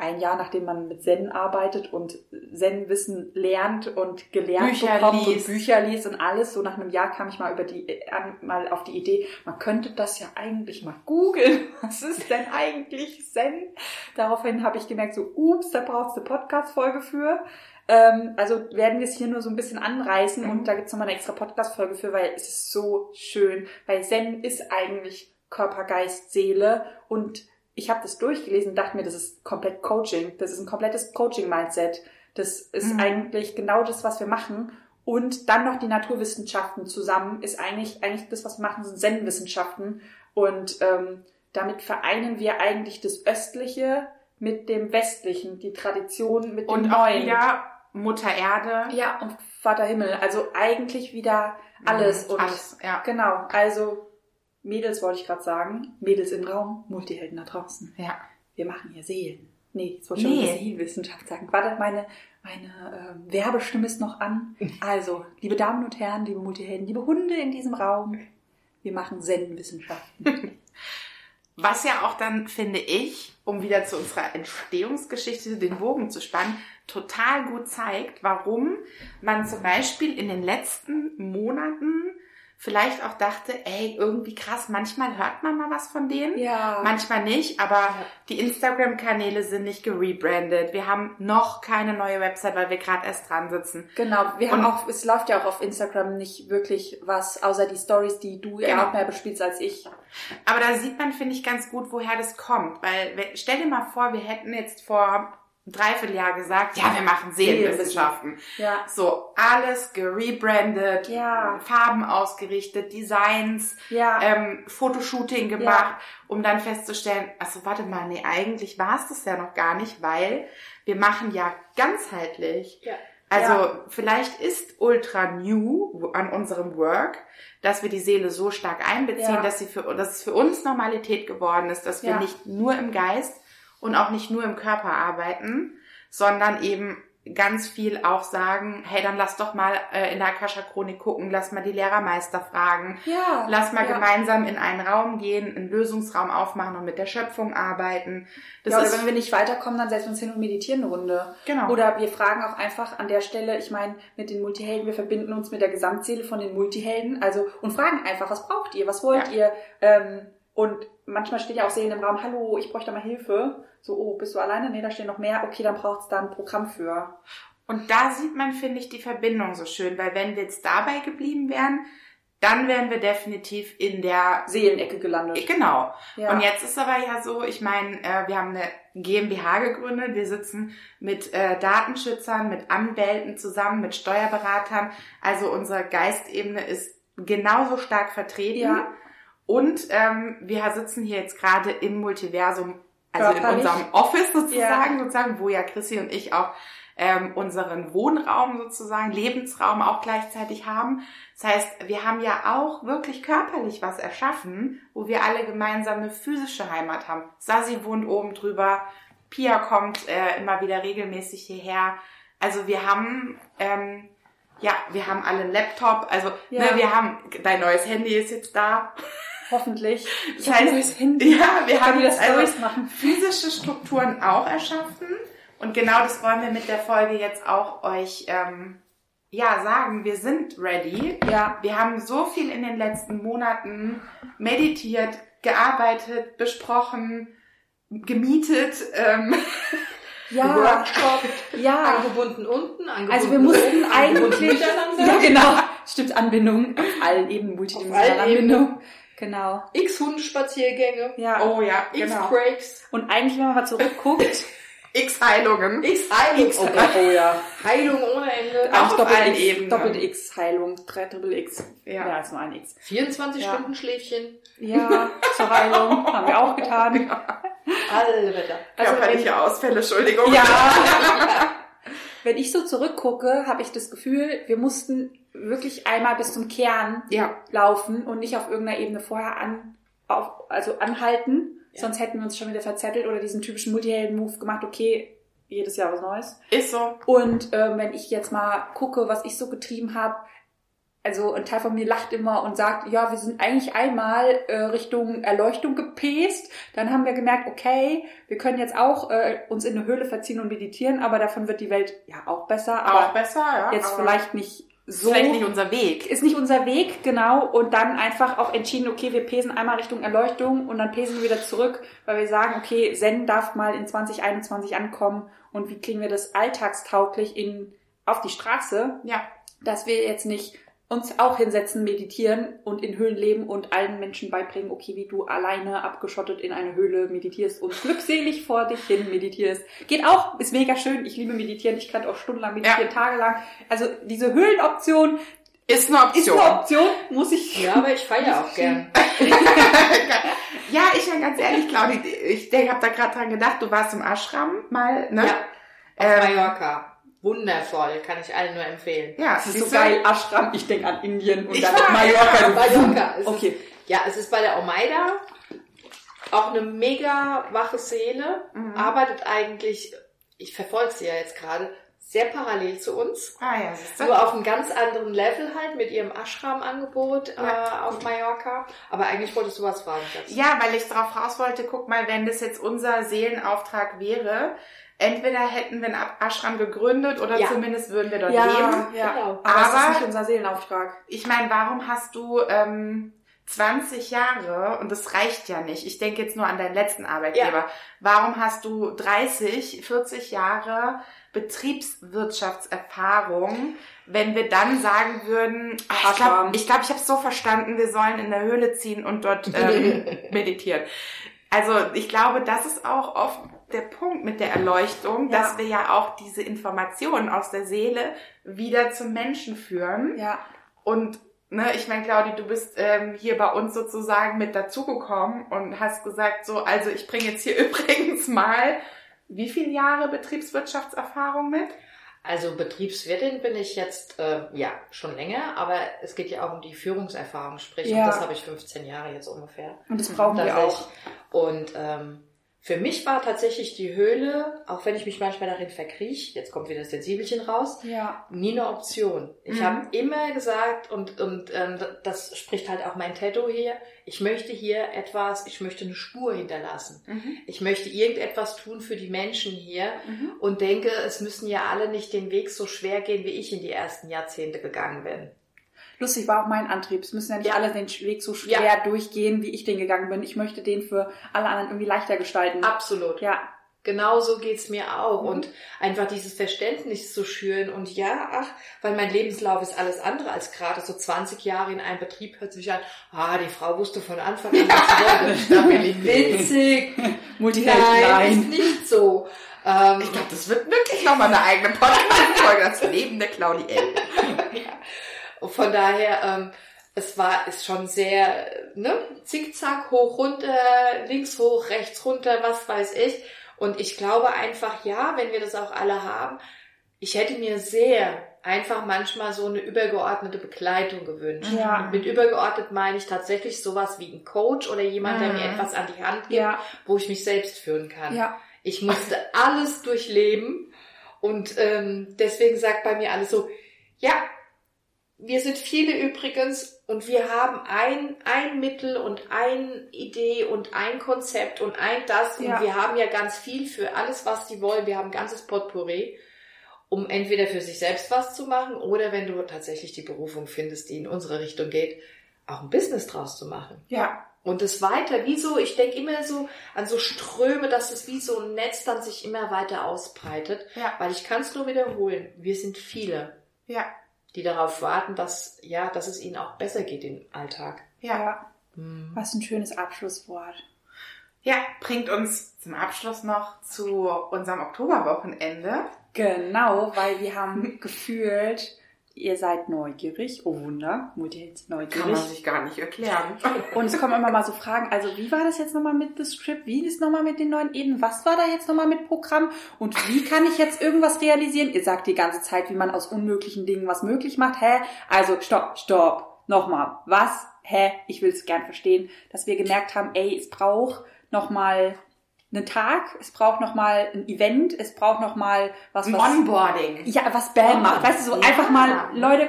Speaker 1: ein Jahr nachdem man mit Zen arbeitet und Zen-Wissen lernt und gelernt
Speaker 3: Bücher
Speaker 1: bekommt
Speaker 3: liest.
Speaker 1: und Bücher liest und alles, so nach einem Jahr kam ich mal über die äh, an, mal auf die Idee, man könnte das ja eigentlich mal googeln. *laughs* Was ist denn eigentlich Zen? Daraufhin habe ich gemerkt, so, ups, da brauchst du eine Podcast-Folge für. Ähm, also werden wir es hier nur so ein bisschen anreißen
Speaker 3: Mhm.
Speaker 1: und da gibt's nochmal eine extra Podcast-Folge für, weil es ist so schön. Weil Zen ist eigentlich Körper, Geist, Seele und ich habe das durchgelesen und dachte mir, das ist komplett Coaching. Das ist ein komplettes Coaching-Mindset. Das ist
Speaker 3: Mhm.
Speaker 1: eigentlich genau das, was wir machen. Und dann noch die Naturwissenschaften zusammen ist eigentlich, eigentlich das, was wir machen, sind Zen-Wissenschaften. Und ähm, damit vereinen wir eigentlich das Östliche mit dem Westlichen, die Tradition mit dem
Speaker 3: Und auch
Speaker 1: Neuen.
Speaker 3: wieder Mutter Erde.
Speaker 1: Ja, und Vater Himmel. Also eigentlich wieder alles.
Speaker 3: Mhm,
Speaker 1: und
Speaker 3: alles, ja.
Speaker 1: Genau, also Mädels wollte ich gerade sagen. Mädels im Raum, Multihelden da draußen.
Speaker 3: Ja.
Speaker 1: Wir machen hier Seelen. Nee, jetzt wollte ich
Speaker 3: Nee.
Speaker 1: schon Seelenwissenschaft sagen. Warte, meine, meine ähm, Werbestimme ist noch an. *laughs* Also, liebe Damen und Herren, liebe Multihelden, liebe Hunde in diesem Raum, wir machen Zen-Wissenschaften. *laughs*
Speaker 3: Was ja auch dann, finde ich, um wieder zu unserer Entstehungsgeschichte den Bogen zu spannen, total gut zeigt, warum man zum Beispiel in den letzten Monaten vielleicht auch dachte, ey, irgendwie krass, manchmal hört man mal was von denen.
Speaker 1: ja.
Speaker 3: Manchmal nicht, aber die Instagram-Kanäle sind nicht gerebrandet. Wir haben noch keine neue Website, weil wir gerade erst dran sitzen.
Speaker 1: Genau, wir haben
Speaker 3: Und-
Speaker 1: auch, es läuft ja auch auf Instagram nicht wirklich was, außer die Stories, die du ja
Speaker 3: Genau.
Speaker 1: auch mehr bespielst als ich.
Speaker 3: Aber da sieht man, finde ich, ganz gut, woher das kommt. Weil, we- stell dir mal vor, wir hätten jetzt vor Dreivierteljahr gesagt, ja, wir machen Seelenwissenschaften.
Speaker 1: Ja.
Speaker 3: So, alles gerebrandet,
Speaker 1: Ja.
Speaker 3: Farben ausgerichtet, Designs,
Speaker 1: Ja.
Speaker 3: ähm, Fotoshooting gemacht, um dann festzustellen, also warte mal, nee, eigentlich war es das ja noch gar nicht, weil wir machen ja ganzheitlich.
Speaker 2: Ja.
Speaker 3: Also
Speaker 1: Ja.
Speaker 3: vielleicht ist ultra new an unserem Work, dass wir die Seele so stark einbeziehen,
Speaker 1: Ja.
Speaker 3: dass, sie für, dass es für uns Normalität geworden ist, dass wir
Speaker 1: Ja.
Speaker 3: nicht nur im Geist und auch nicht nur im Körper arbeiten, sondern eben ganz viel auch sagen, hey, dann lass doch mal äh, in der Akasha-Chronik gucken, lass mal die Lehrermeister fragen,
Speaker 1: Ja.
Speaker 3: lass mal
Speaker 1: ja.
Speaker 3: gemeinsam in einen Raum gehen, einen Lösungsraum aufmachen und mit der Schöpfung arbeiten. Das
Speaker 1: ja, oder wenn wir nicht weiterkommen, dann setzen wir uns hin und meditieren eine Runde.
Speaker 3: genau.
Speaker 1: Oder wir fragen auch einfach an der Stelle, ich meine, mit den Multihelden, wir verbinden uns mit der Gesamtseele von den Multihelden, also und fragen einfach, was braucht ihr, was wollt
Speaker 3: Ja.
Speaker 1: ihr? Ähm, und manchmal steht ja auch Seelen im Raum, hallo, ich bräuchte mal Hilfe. So, oh, bist du alleine? Nee, da stehen noch mehr. Okay, dann braucht es da ein Programm für.
Speaker 3: Und da sieht man, finde ich, die Verbindung so schön, weil wenn wir jetzt dabei geblieben wären, dann wären wir definitiv in der
Speaker 1: Seelenecke gelandet.
Speaker 3: Genau.
Speaker 1: Ja.
Speaker 3: Und jetzt ist aber ja so, ich meine, äh, wir haben eine GmbH gegründet, wir sitzen mit äh, Datenschützern, mit Anwälten zusammen, mit Steuerberatern. Also unsere Geistebene ist genauso stark vertreten.
Speaker 1: Ja.
Speaker 3: Und ähm, wir sitzen hier jetzt gerade im Multiversum, also in unserem Office sozusagen,
Speaker 1: Ja.
Speaker 3: sozusagen, wo ja Chrissy und ich auch ähm, unseren Wohnraum sozusagen, Lebensraum auch gleichzeitig haben. Das heißt, wir haben ja auch wirklich körperlich was erschaffen, wo wir alle gemeinsam eine physische Heimat haben. Sasi wohnt oben drüber, Pia kommt äh, immer wieder regelmäßig hierher. Also wir haben, ähm, ja, wir haben alle einen Laptop. Also
Speaker 1: Ja.
Speaker 3: ne, wir haben, dein neues Handy ist jetzt da.
Speaker 1: Hoffentlich.
Speaker 3: Das
Speaker 1: Ich hab ein neues Handy.
Speaker 3: Ja, wir haben
Speaker 1: Stories
Speaker 3: also
Speaker 1: machen.
Speaker 3: physische Strukturen auch erschaffen. Und genau das wollen wir mit der Folge jetzt auch euch ähm, ja sagen. Wir sind ready.
Speaker 1: Ja.
Speaker 3: Wir haben so viel in den letzten Monaten meditiert, gearbeitet, besprochen, gemietet. Ähm, *laughs*
Speaker 1: Ja.
Speaker 2: Workshop,
Speaker 1: Ja.
Speaker 2: angebunden unten, angebunden
Speaker 1: Also wir mussten eigentlich, ja genau, stimmt, Anbindung auf allen Ebenen, multidimensionale
Speaker 2: Auf allen
Speaker 1: Genau.
Speaker 2: X-Hundespaziergänge,
Speaker 1: Ja.
Speaker 3: oh ja, genau.
Speaker 2: X-Breaks,
Speaker 1: Und eigentlich, wenn man mal zurückguckt, *laughs*
Speaker 3: X-Heilungen.
Speaker 2: X-Heilung,
Speaker 1: oh Gott, oh ja.
Speaker 2: Heilung ohne Ende.
Speaker 3: Auch allen
Speaker 1: X,
Speaker 3: Ebenen.
Speaker 1: Doppelte X, Heilung, drei Triple X.
Speaker 3: Ja.
Speaker 1: Ja, ist nur ein X.
Speaker 2: 24
Speaker 1: Ja.
Speaker 2: Stunden Schläfchen,
Speaker 1: Ja, zur Heilung haben wir auch getan. *laughs*
Speaker 2: alle Wetter.
Speaker 1: Also wenn,
Speaker 3: Körperliche Ausfälle, Entschuldigung.
Speaker 1: ja. *laughs* wenn ich so zurückgucke, habe ich das Gefühl, wir mussten wirklich einmal bis zum Kern
Speaker 3: Ja,
Speaker 1: laufen und nicht auf irgendeiner Ebene vorher an, auf, also anhalten.
Speaker 2: Ja.
Speaker 1: Sonst hätten wir uns schon wieder verzettelt oder diesen typischen Multihelden-Move gemacht, okay, jedes Jahr was Neues.
Speaker 3: ist so.
Speaker 1: Und ähm, wenn ich jetzt mal gucke, was ich so getrieben habe, also ein Teil von mir lacht immer und sagt, ja, wir sind eigentlich einmal äh, Richtung Erleuchtung gepest. Dann haben wir gemerkt, okay, wir können jetzt auch äh, uns in eine Höhle verziehen und meditieren, aber davon wird die Welt ja auch besser. Aber
Speaker 3: auch besser, ja.
Speaker 1: jetzt vielleicht nicht so.
Speaker 3: Vielleicht nicht unser Weg.
Speaker 1: ist nicht unser Weg, genau. Und dann einfach auch entschieden, okay, wir pesen einmal Richtung Erleuchtung und dann pesen wir wieder zurück, weil wir sagen, okay, Zen darf mal in 2021 ankommen und wie kriegen wir das alltagstauglich in, auf die Straße,
Speaker 3: Ja,
Speaker 1: dass wir jetzt nicht uns auch hinsetzen, meditieren und in Höhlen leben und allen Menschen beibringen, okay, wie du alleine abgeschottet in eine Höhle meditierst und glückselig vor dich hin meditierst. Geht auch, ist mega schön. Ich liebe meditieren. Ich kann auch stundenlang meditieren, tagelang. Also diese Höhlenoption
Speaker 3: ist eine
Speaker 1: ist
Speaker 3: Option.
Speaker 1: eine Option, muss ich.
Speaker 2: Ja, aber ich feiere auch gern. *laughs*
Speaker 3: ja, ich meine ganz ehrlich, Claudi, ich habe da gerade dran gedacht, du warst im Ashram mal, ne?
Speaker 2: Ja, auf
Speaker 3: Ähm,
Speaker 2: Mallorca. Wundervoll, kann ich allen nur empfehlen.
Speaker 3: Ja,
Speaker 1: Das ist so geil, Ashram, ich denke an Indien und
Speaker 3: Ich
Speaker 1: dann
Speaker 3: war-
Speaker 1: Mallorca.
Speaker 2: Mallorca. Es
Speaker 1: Okay.
Speaker 2: Ist, ja, es ist bei der Omaida auch eine mega wache Seele,
Speaker 3: Mhm.
Speaker 2: arbeitet eigentlich, ich verfolge sie ja jetzt gerade, sehr parallel zu uns.
Speaker 3: Ah ja, du?
Speaker 2: Nur auf einem ganz anderen Level halt mit ihrem Ashram-Angebot
Speaker 3: Ja.
Speaker 2: äh, auf Mallorca. Aber eigentlich wolltest du was fragen. Schatz.
Speaker 3: Ja, weil ich drauf raus wollte, guck mal, wenn das jetzt unser Seelenauftrag wäre, entweder hätten wir einen Ashram gegründet oder
Speaker 2: Ja.
Speaker 3: zumindest würden wir dort
Speaker 1: Ja,
Speaker 3: leben.
Speaker 1: ja.
Speaker 2: Genau.
Speaker 1: Aber, das
Speaker 3: Aber-
Speaker 1: ist nicht unser Seelenauftrag.
Speaker 3: Ich meine, warum hast du ähm, 20 Jahre, und das reicht ja nicht, ich denke jetzt nur an deinen letzten Arbeitgeber, warum hast du 30, 40 Jahre Betriebswirtschaftserfahrung, wenn wir dann sagen würden, ach, ich glaube, ich, glaub, ich habe es so verstanden, wir sollen in der Höhle ziehen und dort *laughs* ähm, meditieren. Also ich glaube, das ist auch oft der Punkt mit der Erleuchtung,
Speaker 1: Ja.
Speaker 3: dass wir ja auch diese Informationen aus der Seele wieder zum Menschen führen.
Speaker 1: Ja.
Speaker 3: Und ne, ich meine, Claudi, du bist ähm, hier bei uns sozusagen mit dazugekommen und hast gesagt, so, also ich bringe jetzt hier *laughs* übrigens mal wie viele Jahre Betriebswirtschaftserfahrung mit?
Speaker 2: Also Betriebswirtin bin ich jetzt äh, ja schon länger, aber es geht ja auch um die Führungserfahrung, sprich,
Speaker 1: Ja.
Speaker 2: und das habe ich 15 Jahre jetzt ungefähr.
Speaker 1: Und das brauchen wir auch.
Speaker 2: ich- Und ähm, für mich war tatsächlich die Höhle, auch wenn ich mich manchmal darin verkriech, jetzt kommt wieder das Sensibelchen raus,
Speaker 1: Ja.
Speaker 2: nie eine Option. Ich
Speaker 3: Mhm.
Speaker 2: habe immer gesagt, und, und ähm, das spricht halt auch mein Tattoo hier, ich möchte hier etwas, ich möchte eine Spur hinterlassen.
Speaker 3: Mhm.
Speaker 2: Ich möchte irgendetwas tun für die Menschen hier
Speaker 3: Mhm.
Speaker 2: und denke, es müssen ja alle nicht den Weg so schwer gehen, wie ich in die ersten Jahrzehnte gegangen bin.
Speaker 1: Lustig war auch mein Antrieb. Es müssen ja nicht
Speaker 2: Ja.
Speaker 1: alle den Weg so schwer
Speaker 2: Ja.
Speaker 1: durchgehen, wie ich den gegangen bin. Ich möchte den für alle anderen irgendwie leichter gestalten.
Speaker 2: Absolut.
Speaker 1: Ja,
Speaker 2: Genau so geht's mir auch.
Speaker 1: Mhm.
Speaker 2: Und einfach dieses Verständnis zu schüren. Und ja, ach, weil mein Lebenslauf ist alles andere als gerade so 20 Jahre in einem Betrieb hört sich an, ah, die Frau wusste von Anfang an, was sie wollte. *laughs* Da bin ich witzig.
Speaker 1: Multihelden,
Speaker 2: Nein, ist nicht so. Ähm,
Speaker 3: Ich glaube, das wird wirklich nochmal eine eigene Podcast-Folge, das Leben der Claudie L. *laughs*
Speaker 2: Und von daher, ähm, es war, ist schon sehr, ne, zickzack, hoch, runter, links hoch, rechts runter, was weiß ich. Und ich glaube einfach, ja, wenn wir das auch alle haben, ich hätte mir sehr einfach manchmal so eine übergeordnete Begleitung gewünscht.
Speaker 1: Ja.
Speaker 2: Und mit übergeordnet meine ich tatsächlich sowas wie ein Coach oder jemand, der mir
Speaker 3: Mhm.
Speaker 2: etwas an die Hand gibt,
Speaker 1: Ja,
Speaker 2: wo ich mich selbst führen kann.
Speaker 1: ja.
Speaker 2: Ich musste alles durchleben und ähm, deswegen sagt bei mir alles so, ja, wir sind viele übrigens und wir haben ein, ein Mittel und eine Idee und ein Konzept und ein das
Speaker 1: Ja.
Speaker 2: und wir haben ja ganz viel für alles, was die wollen. Wir haben ein ganzes Potpourri, um entweder für sich selbst was zu machen oder wenn du tatsächlich die Berufung findest, die in unsere Richtung geht, auch ein Business draus zu machen.
Speaker 1: Ja,
Speaker 2: Und es weiter, wie so, ich denke immer so an so Ströme, dass es wie so ein Netz dann sich immer weiter ausbreitet.
Speaker 3: Ja.
Speaker 2: Weil ich kann es nur wiederholen, wir sind viele,
Speaker 3: Ja,
Speaker 2: die darauf warten, dass, ja, dass es ihnen auch besser geht im Alltag.
Speaker 3: ja.
Speaker 2: Hm.
Speaker 1: Was ein schönes Abschlusswort.
Speaker 3: Ja, bringt uns zum Abschluss noch zu unserem Oktoberwochenende.
Speaker 1: Genau, weil wir haben *laughs* gefühlt, ihr seid neugierig. Oh Wunder, Multihelden sind
Speaker 3: Kann man
Speaker 1: neugierig.
Speaker 3: sich gar nicht erklären. *laughs*
Speaker 1: Und es kommen immer mal so Fragen, also wie war das jetzt nochmal mit The Script? Wie ist nochmal mit den neuen Eden? Was war da jetzt nochmal mit Programm? Und wie kann ich jetzt irgendwas realisieren? Ihr sagt die ganze Zeit, wie man aus unmöglichen Dingen was möglich macht. Hä? Also stopp, stopp. Nochmal. Was? Hä? Ich will es gern verstehen. Dass wir gemerkt haben, ey, es braucht nochmal einen Tag, es braucht nochmal ein Event, es braucht nochmal was,
Speaker 3: Ein
Speaker 1: was...
Speaker 3: Onboarding.
Speaker 1: Ja, was Bam macht. Weißt du, so
Speaker 3: Ja.
Speaker 1: einfach mal, Leute,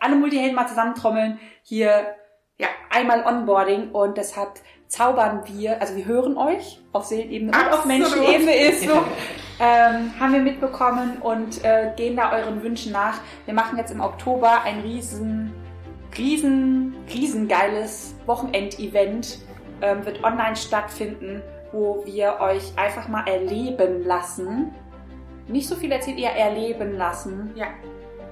Speaker 1: alle Multihelden mal zusammentrommeln. Hier,
Speaker 3: Ja.
Speaker 1: einmal Onboarding und deshalb zaubern wir, also wir hören euch auf Seelenebene und auf
Speaker 3: Absolut.
Speaker 1: Menschenebene ist so, *laughs* ähm, haben wir mitbekommen und äh, gehen da euren Wünschen nach. Wir machen jetzt im Oktober ein riesen, riesen, riesengeiles Wochenendevent, ähm, wird online stattfinden, wo wir euch einfach mal erleben lassen. Nicht so viel erzählt, eher erleben lassen.
Speaker 3: Ja.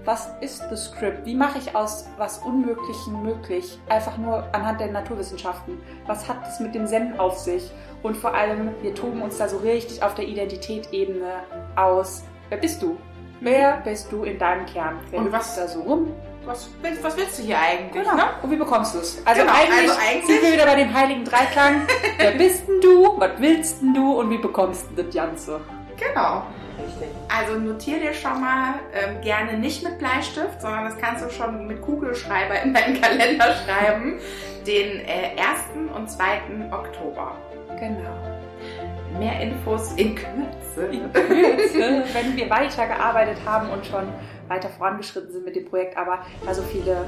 Speaker 1: Was ist das Script? Wie mache ich aus was Unmöglichen möglich? Einfach nur anhand der Naturwissenschaften. Was hat es mit dem Zen auf sich? Und vor allem, wir toben uns da so richtig auf der Identitätsebene aus. Wer bist du? Wer bist du in deinem Kern? Wer
Speaker 3: Und was-
Speaker 1: da so rum?
Speaker 3: Was willst, was willst du hier eigentlich?
Speaker 1: Genau.
Speaker 3: Ne?
Speaker 1: Und wie bekommst du es? Also,
Speaker 3: Genau,
Speaker 1: eigentlich
Speaker 3: also eigentlich-
Speaker 1: sind wir wieder bei dem heiligen Dreiklang. *laughs* Wer bist denn du? Was willst denn du? Und wie bekommst du das Ganze?
Speaker 3: Genau.
Speaker 2: Richtig.
Speaker 3: Also notier dir schon mal ähm, gerne nicht mit Bleistift, sondern das kannst du schon mit Kugelschreiber in deinen Kalender schreiben. Den äh, 1. und 2. Oktober.
Speaker 1: Genau.
Speaker 3: Mehr Infos in Kürze.
Speaker 1: in Kürze, wenn wir weitergearbeitet haben und schon weiter vorangeschritten sind mit dem Projekt, aber da so viele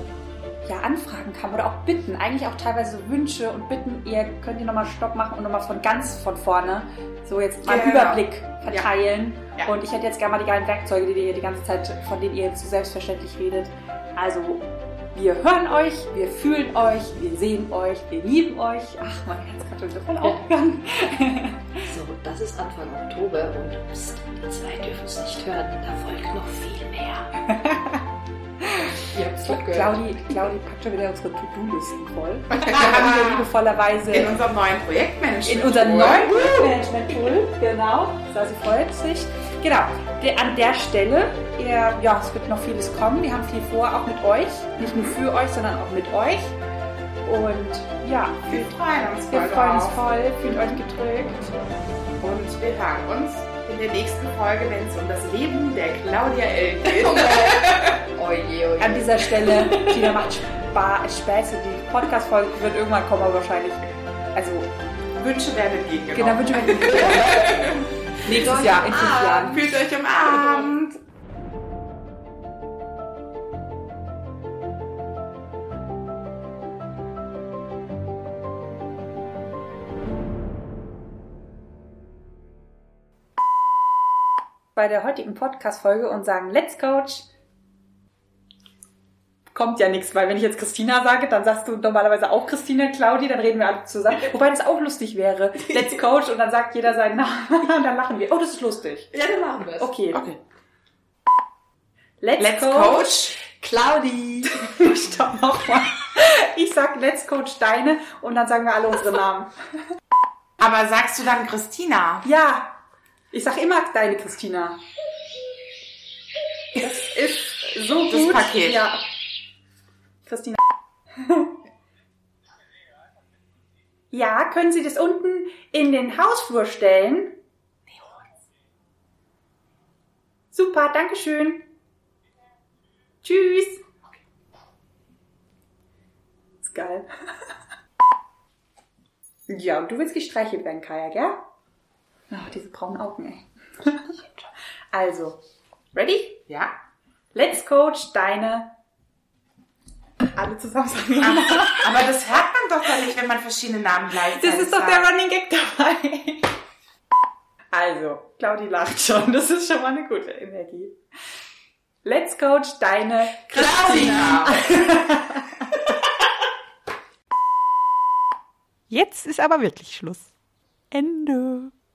Speaker 1: ja, Anfragen kamen oder auch Bitten, eigentlich auch teilweise Wünsche und Bitten, ihr könnt ihr nochmal Stopp machen und nochmal von ganz von vorne so jetzt mal einen. Überblick verteilen.
Speaker 3: Ja. Ja.
Speaker 1: Und ich hätte jetzt gerne mal die geilen Werkzeuge, die ihr die ganze Zeit, von denen ihr jetzt so selbstverständlich redet. Also, wir hören euch, wir fühlen euch, wir sehen euch, wir lieben euch. Ach, mein Herz schon so voll aufgegangen.
Speaker 2: So, das ist Anfang Oktober und pst, die zwei dürfen es nicht hören. Da folgt noch viel mehr. Ihr.
Speaker 1: Claudi, Claudi packt schon wieder unsere To-Do-Listen voll. *laughs* Wir haben hier liebevollerweise
Speaker 3: In unserem neuen Projektmanagement.
Speaker 1: in unserem neuen Management-Tool, genau, so sie freut sich. Genau, an der Stelle, ihr, ja, es wird noch vieles kommen. Wir haben viel vor, auch mit euch. Nicht nur für euch, sondern auch mit euch. Und ja,
Speaker 3: Wir freuen uns
Speaker 1: wir
Speaker 3: voll
Speaker 1: freuen uns voll, fühlt euch gedrückt.
Speaker 3: Und wir hören uns in der nächsten Folge, wenn es um das Leben der Claudia L. geht.
Speaker 2: Oje, *laughs* oje.
Speaker 1: An dieser Stelle, Tina macht Spa Späße. Die Podcast-Folge wird irgendwann kommen, aber wahrscheinlich. Also,
Speaker 3: Wünsche werden entgegengenommen.
Speaker 1: genau, wünsche mir *laughs* Nächstes Jahr, in fünf
Speaker 2: Ah.
Speaker 1: Jahren.
Speaker 3: Fühlt euch umarmt.
Speaker 1: Bei der heutigen Podcast-Folge und sagen Let's Coach. Kommt ja nichts, weil wenn ich jetzt Christina sage, dann sagst du normalerweise auch Christina, Claudi, dann reden wir alle zusammen. *laughs* Wobei das auch lustig wäre. Let's Coach und dann sagt jeder seinen Namen *laughs* und dann lachen wir. Oh, das ist lustig.
Speaker 2: Ja, dann machen wir es.
Speaker 1: Okay.
Speaker 3: Okay.
Speaker 1: Let's,
Speaker 3: Let's
Speaker 1: Coach.
Speaker 3: Coach.
Speaker 2: Claudi. *laughs*
Speaker 1: Stopp nochmal. Ich sag Let's Coach deine und dann sagen wir alle unsere Namen.
Speaker 3: Aber sagst du dann Christina?
Speaker 1: Ja. Ich sag immer deine Christina. Das ist so
Speaker 3: Das
Speaker 1: gut.
Speaker 3: Paket.
Speaker 1: Ja. Christina. *laughs* Ja, können Sie das unten in den Hausflur stellen? Super, Dankeschön. Tschüss. Ist geil. *laughs* Ja, und du willst gestreichelt werden, Kaya, gell? Ach, diese braunen Augen, ey. *laughs* Also, ready?
Speaker 3: Ja.
Speaker 1: Let's Coach deine. Alle zusammen sagen.
Speaker 3: Aber das hört man doch dann nicht, wenn man verschiedene Namen gleichzeitig
Speaker 1: Das ist doch der Running Gag dabei. Also, Claudi lacht schon. Das ist schon mal eine gute Energie. Let's Coach deine
Speaker 3: Claudia. *laughs*
Speaker 4: Jetzt ist aber wirklich Schluss. Ende.